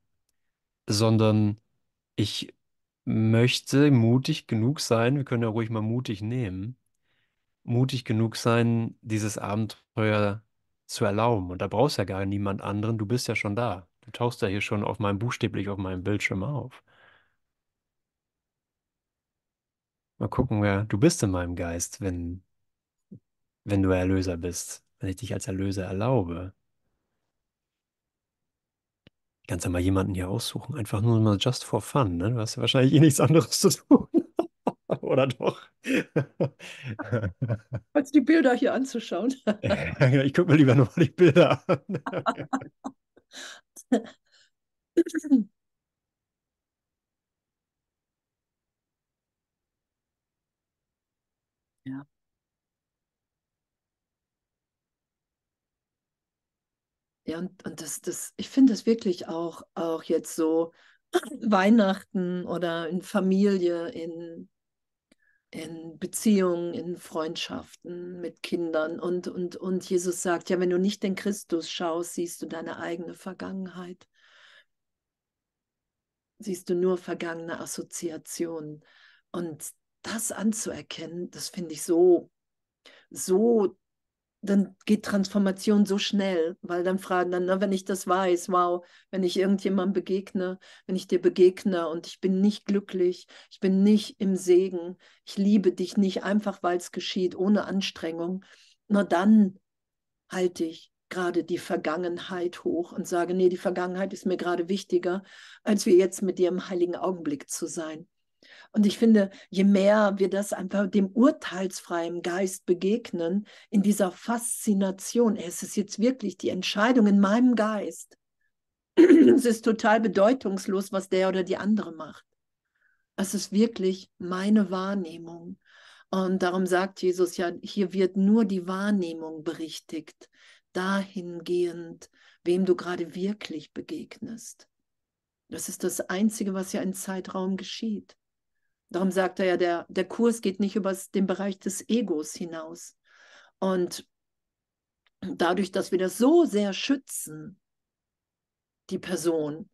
sondern ich möchte mutig genug sein, wir können ja ruhig mal mutig nehmen, mutig genug sein, dieses Abenteuer zu erlauben. Und da brauchst du ja gar niemand anderen, du bist ja schon da. Du tauchst ja hier schon auf meinem, buchstäblich auf meinem Bildschirm auf. Mal gucken, wer du bist in meinem Geist, wenn, wenn du Erlöser bist, wenn ich dich als Erlöser erlaube. Kannst ja mal jemanden hier aussuchen, einfach nur mal just for fun, ne? Du hast ja wahrscheinlich eh nichts anderes zu tun. Oder doch? Als die Bilder hier anzuschauen. ich gucke mir lieber nur mal die Bilder an. Ja, und, und das, das, ich finde es wirklich auch, auch jetzt so Weihnachten oder in Familie, in, in Beziehungen, in Freundschaften mit Kindern. Und, und, und Jesus sagt, ja, wenn du nicht den Christus schaust, siehst du deine eigene Vergangenheit. Siehst du nur vergangene Assoziationen. Und das anzuerkennen, das finde ich so, so dann geht Transformation so schnell, weil dann fragen dann, na, wenn ich das weiß, wow, wenn ich irgendjemandem begegne, wenn ich dir begegne und ich bin nicht glücklich, ich bin nicht im Segen, ich liebe dich nicht einfach, weil es geschieht, ohne Anstrengung, na dann halte ich gerade die Vergangenheit hoch und sage, nee, die Vergangenheit ist mir gerade wichtiger, als wir jetzt mit dir im heiligen Augenblick zu sein. Und ich finde, je mehr wir das einfach dem urteilsfreien Geist begegnen, in dieser Faszination, es ist jetzt wirklich die Entscheidung in meinem Geist. es ist total bedeutungslos, was der oder die andere macht. Es ist wirklich meine Wahrnehmung. Und darum sagt Jesus ja, hier wird nur die Wahrnehmung berichtigt, dahingehend, wem du gerade wirklich begegnest. Das ist das Einzige, was ja im Zeitraum geschieht. Darum sagt er ja, der, der Kurs geht nicht über den Bereich des Egos hinaus. Und dadurch, dass wir das so sehr schützen, die Person,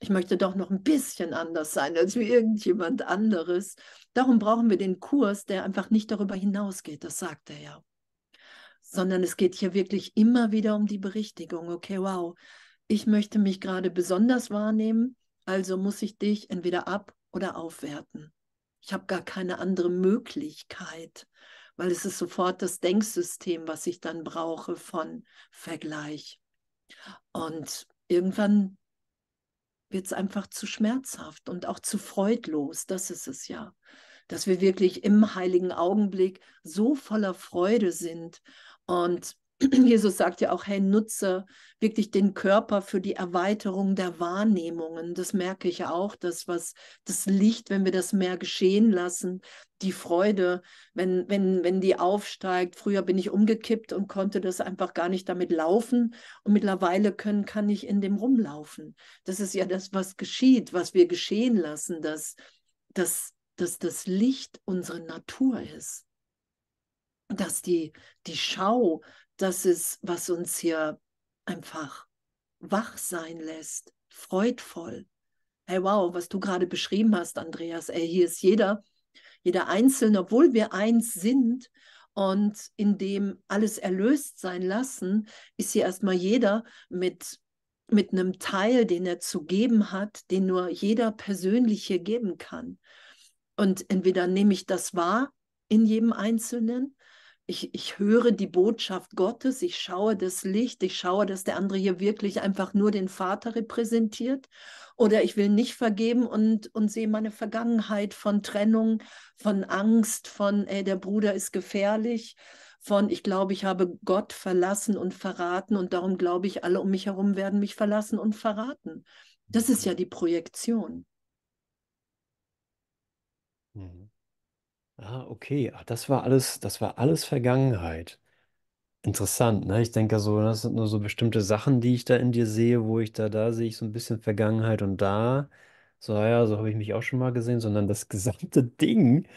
ich möchte doch noch ein bisschen anders sein als wie irgendjemand anderes. Darum brauchen wir den Kurs, der einfach nicht darüber hinausgeht, das sagt er ja. Sondern es geht hier wirklich immer wieder um die Berichtigung. Okay, wow, ich möchte mich gerade besonders wahrnehmen, also muss ich dich entweder ab- oder aufwerten. Ich habe gar keine andere Möglichkeit, weil es ist sofort das Denksystem, was ich dann brauche von Vergleich. Und irgendwann wird es einfach zu schmerzhaft und auch zu freudlos. Das ist es ja, dass wir wirklich im heiligen Augenblick so voller Freude sind und Jesus sagt ja auch, hey, nutze wirklich den Körper für die Erweiterung der Wahrnehmungen. Das merke ich auch, das, was das Licht, wenn wir das mehr geschehen lassen, die Freude, wenn, wenn, wenn die aufsteigt. Früher bin ich umgekippt und konnte das einfach gar nicht damit laufen. Und mittlerweile können, kann ich in dem rumlaufen. Das ist ja das, was geschieht, was wir geschehen lassen, dass, dass, dass das Licht unsere Natur ist dass die, die Schau das ist, was uns hier einfach wach sein lässt, freudvoll. Hey, wow, was du gerade beschrieben hast, Andreas. Ey, hier ist jeder, jeder Einzelne, obwohl wir eins sind und in dem alles erlöst sein lassen, ist hier erstmal jeder mit mit einem Teil, den er zu geben hat, den nur jeder persönlich hier geben kann. Und entweder nehme ich das wahr in jedem Einzelnen ich, ich höre die Botschaft Gottes, ich schaue das Licht, ich schaue, dass der andere hier wirklich einfach nur den Vater repräsentiert. Oder ich will nicht vergeben und, und sehe meine Vergangenheit von Trennung, von Angst, von ey, der Bruder ist gefährlich, von ich glaube, ich habe Gott verlassen und verraten und darum glaube ich, alle um mich herum werden mich verlassen und verraten. Das ist ja die Projektion. Mhm. Ah, okay. Ach, das war alles, das war alles Vergangenheit. Interessant, ne? Ich denke so, das sind nur so bestimmte Sachen, die ich da in dir sehe, wo ich da, da sehe ich so ein bisschen Vergangenheit und da, so, ja, so habe ich mich auch schon mal gesehen, sondern das gesamte Ding,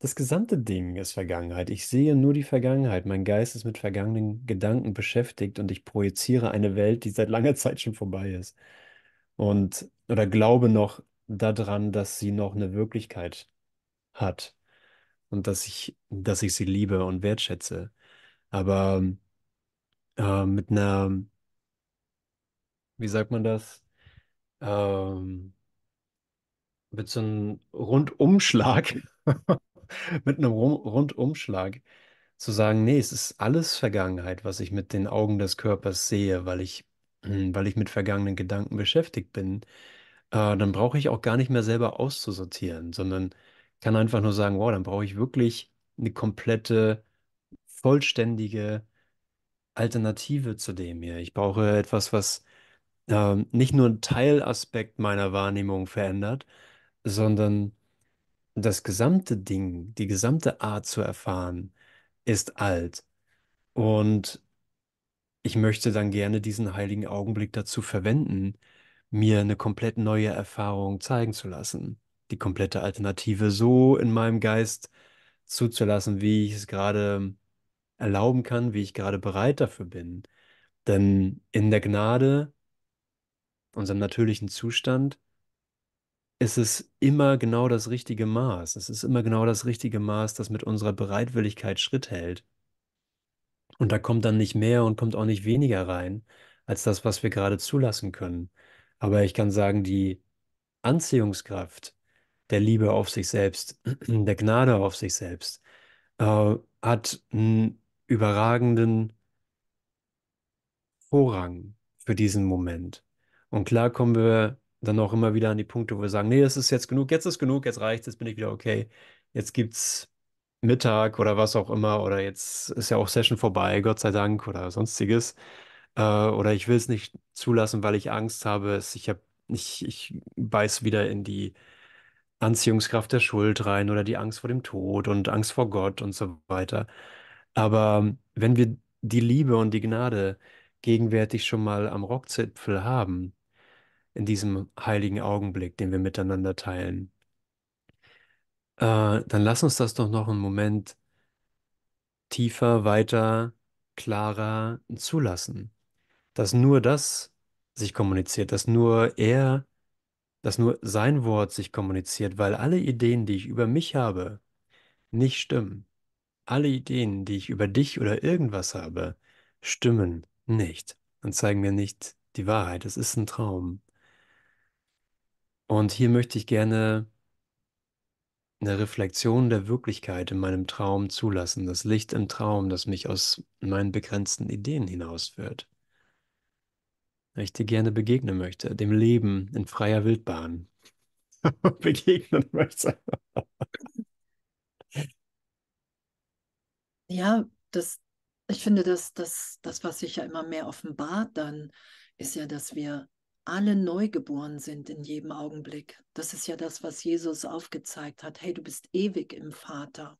das gesamte Ding ist Vergangenheit. Ich sehe nur die Vergangenheit. Mein Geist ist mit vergangenen Gedanken beschäftigt und ich projiziere eine Welt, die seit langer Zeit schon vorbei ist. Und, oder glaube noch daran, dass sie noch eine Wirklichkeit hat und dass ich, dass ich sie liebe und wertschätze. Aber äh, mit einer, wie sagt man das? Ähm, mit so einem Rundumschlag, mit einem Rundumschlag zu sagen, nee, es ist alles Vergangenheit, was ich mit den Augen des Körpers sehe, weil ich, weil ich mit vergangenen Gedanken beschäftigt bin, äh, dann brauche ich auch gar nicht mehr selber auszusortieren, sondern kann einfach nur sagen, wow, dann brauche ich wirklich eine komplette, vollständige Alternative zu dem hier. Ich brauche etwas, was ähm, nicht nur einen Teilaspekt meiner Wahrnehmung verändert, sondern das gesamte Ding, die gesamte Art zu erfahren, ist alt. Und ich möchte dann gerne diesen heiligen Augenblick dazu verwenden, mir eine komplett neue Erfahrung zeigen zu lassen. Die komplette Alternative so in meinem Geist zuzulassen, wie ich es gerade erlauben kann, wie ich gerade bereit dafür bin. Denn in der Gnade, unserem natürlichen Zustand, ist es immer genau das richtige Maß. Es ist immer genau das richtige Maß, das mit unserer Bereitwilligkeit Schritt hält. Und da kommt dann nicht mehr und kommt auch nicht weniger rein, als das, was wir gerade zulassen können. Aber ich kann sagen, die Anziehungskraft der Liebe auf sich selbst, der Gnade auf sich selbst, äh, hat einen überragenden Vorrang für diesen Moment. Und klar kommen wir dann auch immer wieder an die Punkte, wo wir sagen, nee, es ist jetzt genug, jetzt ist genug, jetzt reicht, jetzt bin ich wieder okay. Jetzt gibt's Mittag oder was auch immer, oder jetzt ist ja auch Session vorbei, Gott sei Dank, oder sonstiges. Äh, oder ich will es nicht zulassen, weil ich Angst habe. Ich hab, ich, ich beiß wieder in die Anziehungskraft der Schuld rein oder die Angst vor dem Tod und Angst vor Gott und so weiter. Aber wenn wir die Liebe und die Gnade gegenwärtig schon mal am Rockzipfel haben, in diesem heiligen Augenblick, den wir miteinander teilen, äh, dann lass uns das doch noch einen Moment tiefer, weiter, klarer zulassen. Dass nur das sich kommuniziert, dass nur er, dass nur sein Wort sich kommuniziert, weil alle Ideen, die ich über mich habe, nicht stimmen. Alle Ideen, die ich über dich oder irgendwas habe, stimmen nicht und zeigen mir nicht die Wahrheit. Es ist ein Traum. Und hier möchte ich gerne eine Reflexion der Wirklichkeit in meinem Traum zulassen, das Licht im Traum, das mich aus meinen begrenzten Ideen hinausführt. Ich dir gerne begegnen möchte, dem Leben in freier Wildbahn begegnen möchte. Ja, das, ich finde, dass das, das, was sich ja immer mehr offenbart, dann ist ja, dass wir alle neugeboren sind in jedem Augenblick. Das ist ja das, was Jesus aufgezeigt hat. Hey, du bist ewig im Vater.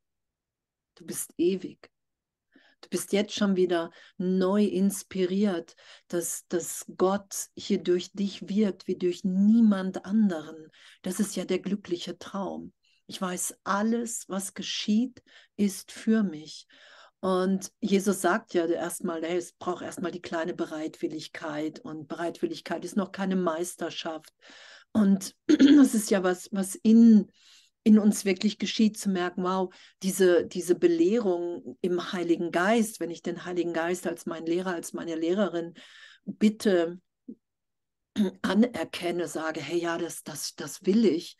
Du bist ewig. Du bist jetzt schon wieder neu inspiriert, dass, dass Gott hier durch dich wirkt, wie durch niemand anderen. Das ist ja der glückliche Traum. Ich weiß, alles, was geschieht, ist für mich. Und Jesus sagt ja erstmal, hey, es braucht erstmal die kleine Bereitwilligkeit und Bereitwilligkeit ist noch keine Meisterschaft. Und das ist ja was, was in, in uns wirklich geschieht, zu merken, wow, diese, diese Belehrung im Heiligen Geist, wenn ich den Heiligen Geist als meinen Lehrer, als meine Lehrerin bitte, anerkenne, sage, hey ja, das, das, das will ich,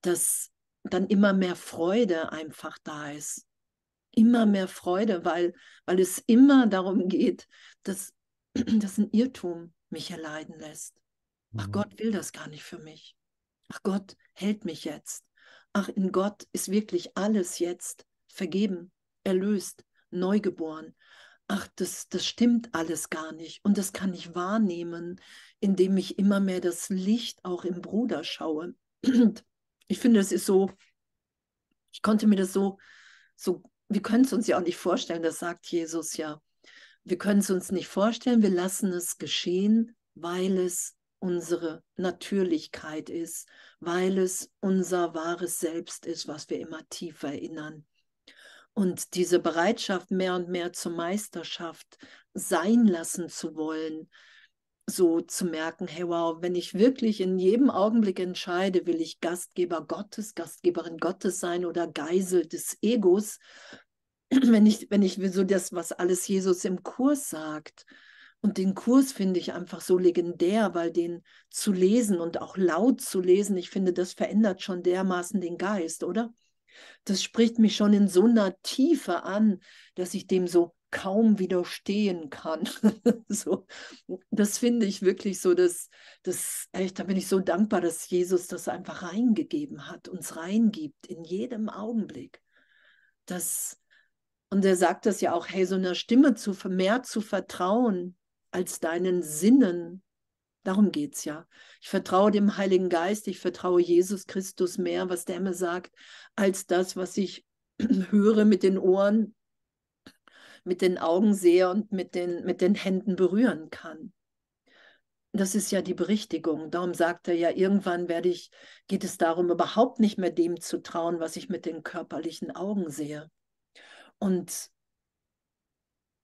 dass dann immer mehr Freude einfach da ist. Immer mehr Freude, weil, weil es immer darum geht, dass, dass ein Irrtum mich erleiden lässt. Ach, Mhm. Gott will das gar nicht für mich. Ach, Gott hält mich jetzt. Ach, in Gott ist wirklich alles jetzt vergeben, erlöst, neugeboren. Ach, das, das stimmt alles gar nicht. Und das kann ich wahrnehmen, indem ich immer mehr das Licht auch im Bruder schaue. Ich finde, es ist so, ich konnte mir das so, so, wir können es uns ja auch nicht vorstellen, das sagt Jesus ja. Wir können es uns nicht vorstellen, wir lassen es geschehen, weil es unsere Natürlichkeit ist, weil es unser wahres Selbst ist, was wir immer tiefer erinnern. Und diese Bereitschaft, mehr und mehr zur Meisterschaft sein lassen zu wollen, so zu merken, hey wow, wenn ich wirklich in jedem Augenblick entscheide, will ich Gastgeber Gottes, Gastgeberin Gottes sein oder Geisel des Egos, wenn ich, wenn ich so das, was alles Jesus im Kurs sagt, und den Kurs finde ich einfach so legendär, weil den zu lesen und auch laut zu lesen, ich finde, das verändert schon dermaßen den Geist, oder? Das spricht mich schon in so einer Tiefe an, dass ich dem so kaum widerstehen kann. so, das finde ich wirklich so, dass das echt, da bin ich so dankbar, dass Jesus das einfach reingegeben hat, uns reingibt in jedem Augenblick. Das, und er sagt das ja auch, hey, so einer Stimme zu mehr zu vertrauen als deinen Sinnen. Darum geht es ja. Ich vertraue dem Heiligen Geist, ich vertraue Jesus Christus mehr, was der mir sagt, als das, was ich höre mit den Ohren, mit den Augen sehe und mit den, mit den Händen berühren kann. Das ist ja die Berichtigung. Darum sagt er ja, irgendwann werde ich, geht es darum, überhaupt nicht mehr dem zu trauen, was ich mit den körperlichen Augen sehe. Und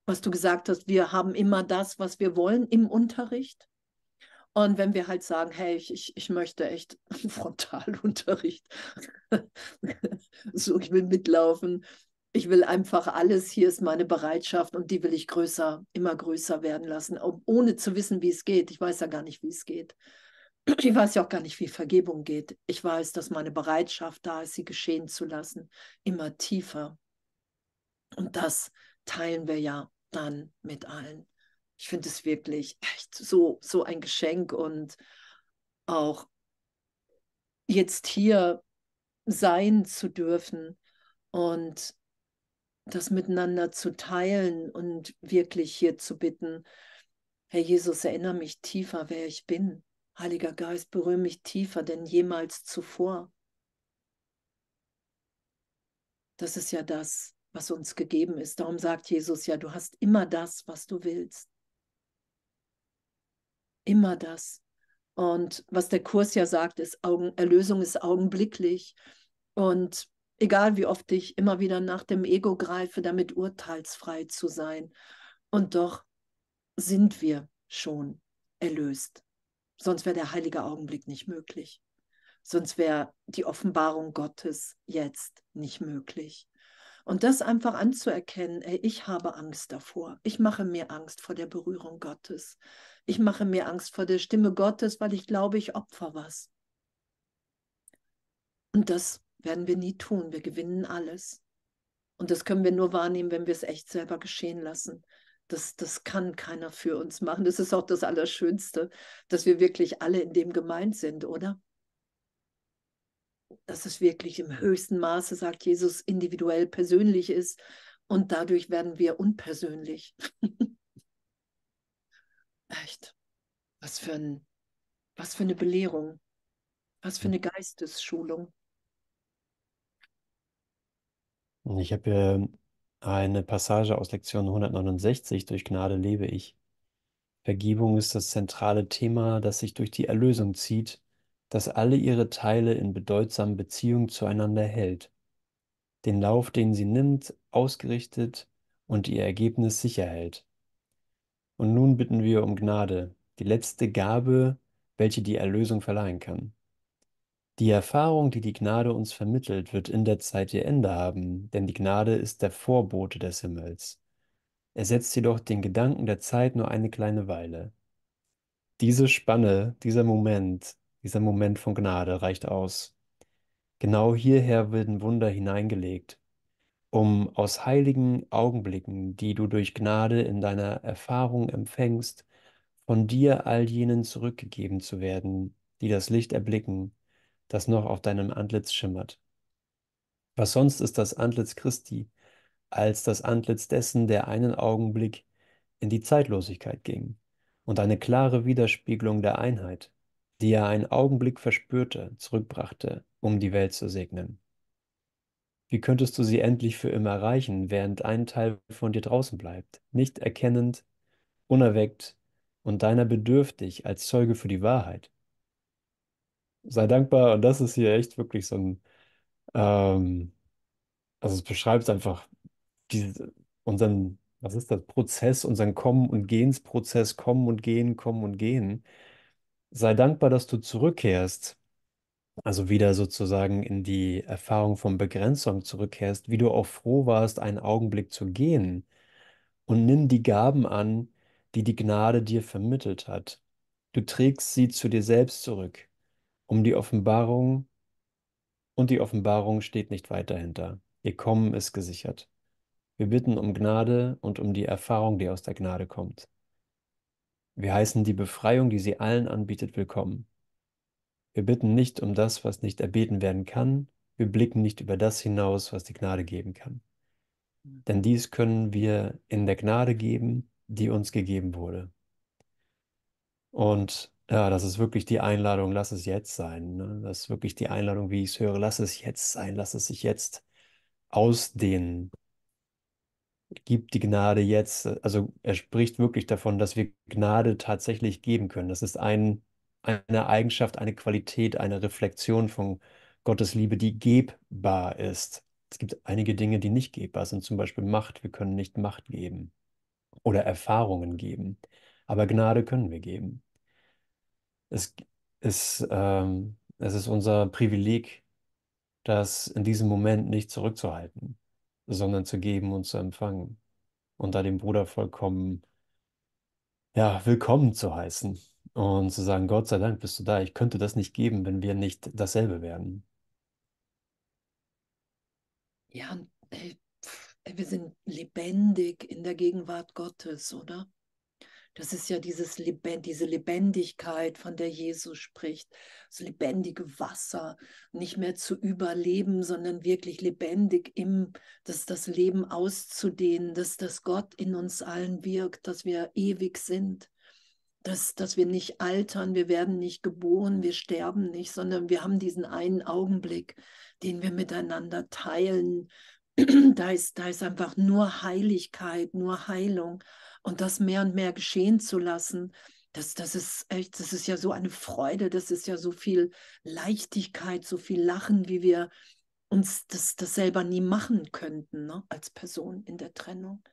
was du gesagt hast, wir haben immer das, was wir wollen im Unterricht. Und wenn wir halt sagen, hey, ich, ich, möchte echt Frontalunterricht, so ich will mitlaufen, ich will einfach alles, hier ist meine Bereitschaft und die will ich größer, immer größer werden lassen, ohne zu wissen, wie es geht. Ich weiß ja gar nicht, wie es geht. Ich weiß ja auch gar nicht, wie Vergebung geht. Ich weiß, dass meine Bereitschaft da ist, sie geschehen zu lassen, immer tiefer. Und das teilen wir ja dann mit allen. Ich finde es wirklich echt so, so ein Geschenk und auch jetzt hier sein zu dürfen und das miteinander zu teilen und wirklich hier zu bitten, Herr Jesus, erinnere mich tiefer, wer ich bin. Heiliger Geist, berühre mich tiefer denn jemals zuvor. Das ist ja das, was uns gegeben ist. Darum sagt Jesus ja, du hast immer das, was du willst. Immer das. Und was der Kurs ja sagt, ist, Augen, Erlösung ist augenblicklich. Und egal wie oft ich immer wieder nach dem Ego greife, damit urteilsfrei zu sein. Und doch sind wir schon erlöst. Sonst wäre der heilige Augenblick nicht möglich. Sonst wäre die Offenbarung Gottes jetzt nicht möglich. Und das einfach anzuerkennen, ey, ich habe Angst davor. Ich mache mir Angst vor der Berührung Gottes. Ich mache mir Angst vor der Stimme Gottes, weil ich glaube, ich opfer was. Und das werden wir nie tun. Wir gewinnen alles. Und das können wir nur wahrnehmen, wenn wir es echt selber geschehen lassen. Das, das kann keiner für uns machen. Das ist auch das Allerschönste, dass wir wirklich alle in dem gemeint sind, oder? Dass es wirklich im höchsten Maße, sagt Jesus, individuell persönlich ist. Und dadurch werden wir unpersönlich. Echt. Was für, ein, was für eine Belehrung. Was für eine Geistesschulung. Ich habe hier eine Passage aus Lektion 169, durch Gnade lebe ich. Vergebung ist das zentrale Thema, das sich durch die Erlösung zieht, das alle ihre Teile in bedeutsamen Beziehungen zueinander hält, den Lauf, den sie nimmt, ausgerichtet und ihr Ergebnis sicher hält. Und nun bitten wir um Gnade, die letzte Gabe, welche die Erlösung verleihen kann. Die Erfahrung, die die Gnade uns vermittelt, wird in der Zeit ihr Ende haben, denn die Gnade ist der Vorbote des Himmels. Ersetzt jedoch den Gedanken der Zeit nur eine kleine Weile. Diese Spanne, dieser Moment, dieser Moment von Gnade reicht aus. Genau hierher werden Wunder hineingelegt, um aus heiligen Augenblicken, die du durch Gnade in deiner Erfahrung empfängst, von dir all jenen zurückgegeben zu werden, die das Licht erblicken, das noch auf deinem Antlitz schimmert. Was sonst ist das Antlitz Christi, als das Antlitz dessen, der einen Augenblick in die Zeitlosigkeit ging und eine klare Widerspiegelung der Einheit, die er einen Augenblick verspürte, zurückbrachte, um die Welt zu segnen. Wie könntest du sie endlich für immer erreichen, während ein Teil von dir draußen bleibt, nicht erkennend, unerweckt und deiner bedürftig als Zeuge für die Wahrheit? Sei dankbar, und das ist hier echt wirklich so ein, ähm, also es beschreibt einfach diese, unseren, was ist das, Prozess, unseren Kommen und Gehensprozess, Kommen und Gehen, Kommen und Gehen. Sei dankbar, dass du zurückkehrst, also wieder sozusagen in die Erfahrung von Begrenzung zurückkehrst, wie du auch froh warst, einen Augenblick zu gehen und nimm die Gaben an, die die Gnade dir vermittelt hat. Du trägst sie zu dir selbst zurück, um die Offenbarung, und die Offenbarung steht nicht weit dahinter. Ihr Kommen ist gesichert. Wir bitten um Gnade und um die Erfahrung, die aus der Gnade kommt. Wir heißen die Befreiung, die sie allen anbietet, willkommen. Wir bitten nicht um das, was nicht erbeten werden kann. Wir blicken nicht über das hinaus, was die Gnade geben kann. Denn dies können wir in der Gnade geben, die uns gegeben wurde. Und ja, das ist wirklich die Einladung, lass es jetzt sein. Ne? Das ist wirklich die Einladung, wie ich es höre, lass es jetzt sein, lass es sich jetzt ausdehnen. Gib die Gnade jetzt. Also er spricht wirklich davon, dass wir Gnade tatsächlich geben können. Das ist ein, eine Eigenschaft, eine Qualität, eine Reflexion von Gottes Liebe, die gebbar ist. Es gibt einige Dinge, die nicht gebbar sind, zum Beispiel Macht. Wir können nicht Macht geben oder Erfahrungen geben, aber Gnade können wir geben. Es ist, ähm, es ist unser Privileg, das in diesem Moment nicht zurückzuhalten, sondern zu geben und zu empfangen und da den Bruder vollkommen, ja, willkommen zu heißen und zu sagen, Gott sei Dank bist du da. Ich könnte das nicht geben, wenn wir nicht dasselbe werden. Ja, ey, wir sind lebendig in der Gegenwart Gottes, oder? Das ist ja dieses Lebend, diese Lebendigkeit, von der Jesus spricht. Das lebendige Wasser, nicht mehr zu überleben, sondern wirklich lebendig im, das, das Leben auszudehnen, dass das Gott in uns allen wirkt, dass wir ewig sind. Dass, dass wir nicht altern, wir werden nicht geboren, wir sterben nicht, sondern wir haben diesen einen Augenblick, den wir miteinander teilen. Da ist, da ist einfach nur Heiligkeit, nur Heilung und das mehr und mehr geschehen zu lassen, das, das ist echt, das ist ja so eine Freude, das ist ja so viel Leichtigkeit, so viel Lachen, wie wir uns das, das selber nie machen könnten, ne, als Person in der Trennung.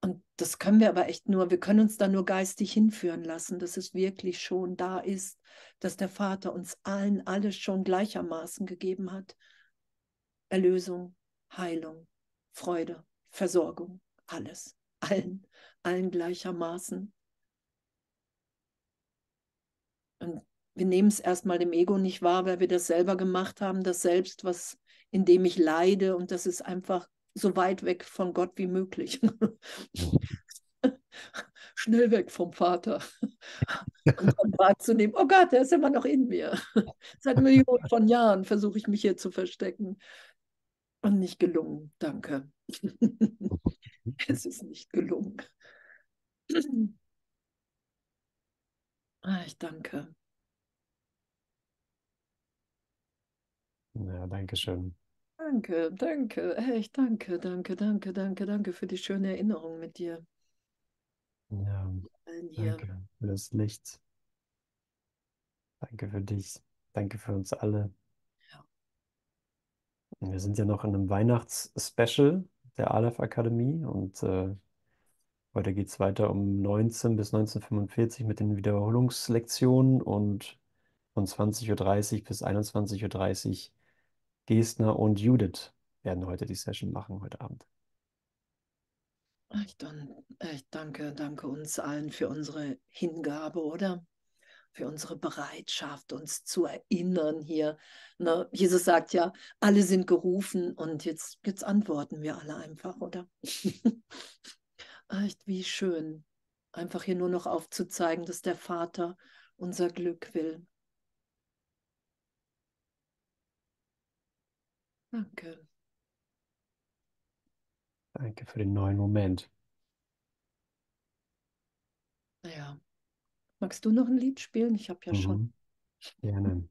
Und das können wir aber echt nur, wir können uns da nur geistig hinführen lassen, dass es wirklich schon da ist, dass der Vater uns allen alles schon gleichermaßen gegeben hat. Erlösung, Heilung, Freude, Versorgung, alles allen, allen gleichermaßen. Und wir nehmen es erstmal dem Ego nicht wahr, weil wir das selber gemacht haben, das Selbst, was in dem ich leide und das ist einfach so weit weg von Gott wie möglich. Schnell weg vom Vater. Und dann wahrzunehmen, oh Gott, der ist immer noch in mir. Seit Millionen von Jahren versuche ich mich hier zu verstecken. Und nicht gelungen, danke. es ist nicht gelungen. Ah, ich danke. Ja, danke schön. Danke, danke, echt danke, danke, danke, danke, danke für die schöne Erinnerung mit dir. Ja, danke für das Licht. Danke für dich. Danke für uns alle. Ja. Wir sind ja noch in einem Weihnachts-Special der Aleph Akademie und äh, heute geht es weiter um 19 bis 1945 mit den Wiederholungslektionen und von 20.30 Uhr bis 21.30 Uhr Gestner und Judith werden heute die Session machen, heute Abend. Ich, dann, ich danke, danke uns allen für unsere Hingabe, oder? Für unsere Bereitschaft, uns zu erinnern hier. Ne? Jesus sagt ja, alle sind gerufen und jetzt, jetzt antworten wir alle einfach, oder? Echt, wie schön. Einfach hier nur noch aufzuzeigen, dass der Vater unser Glück will. Danke. Danke für den neuen Moment. Ja. Magst du noch ein Lied spielen? Ich habe ja schon. Mhm. Gerne.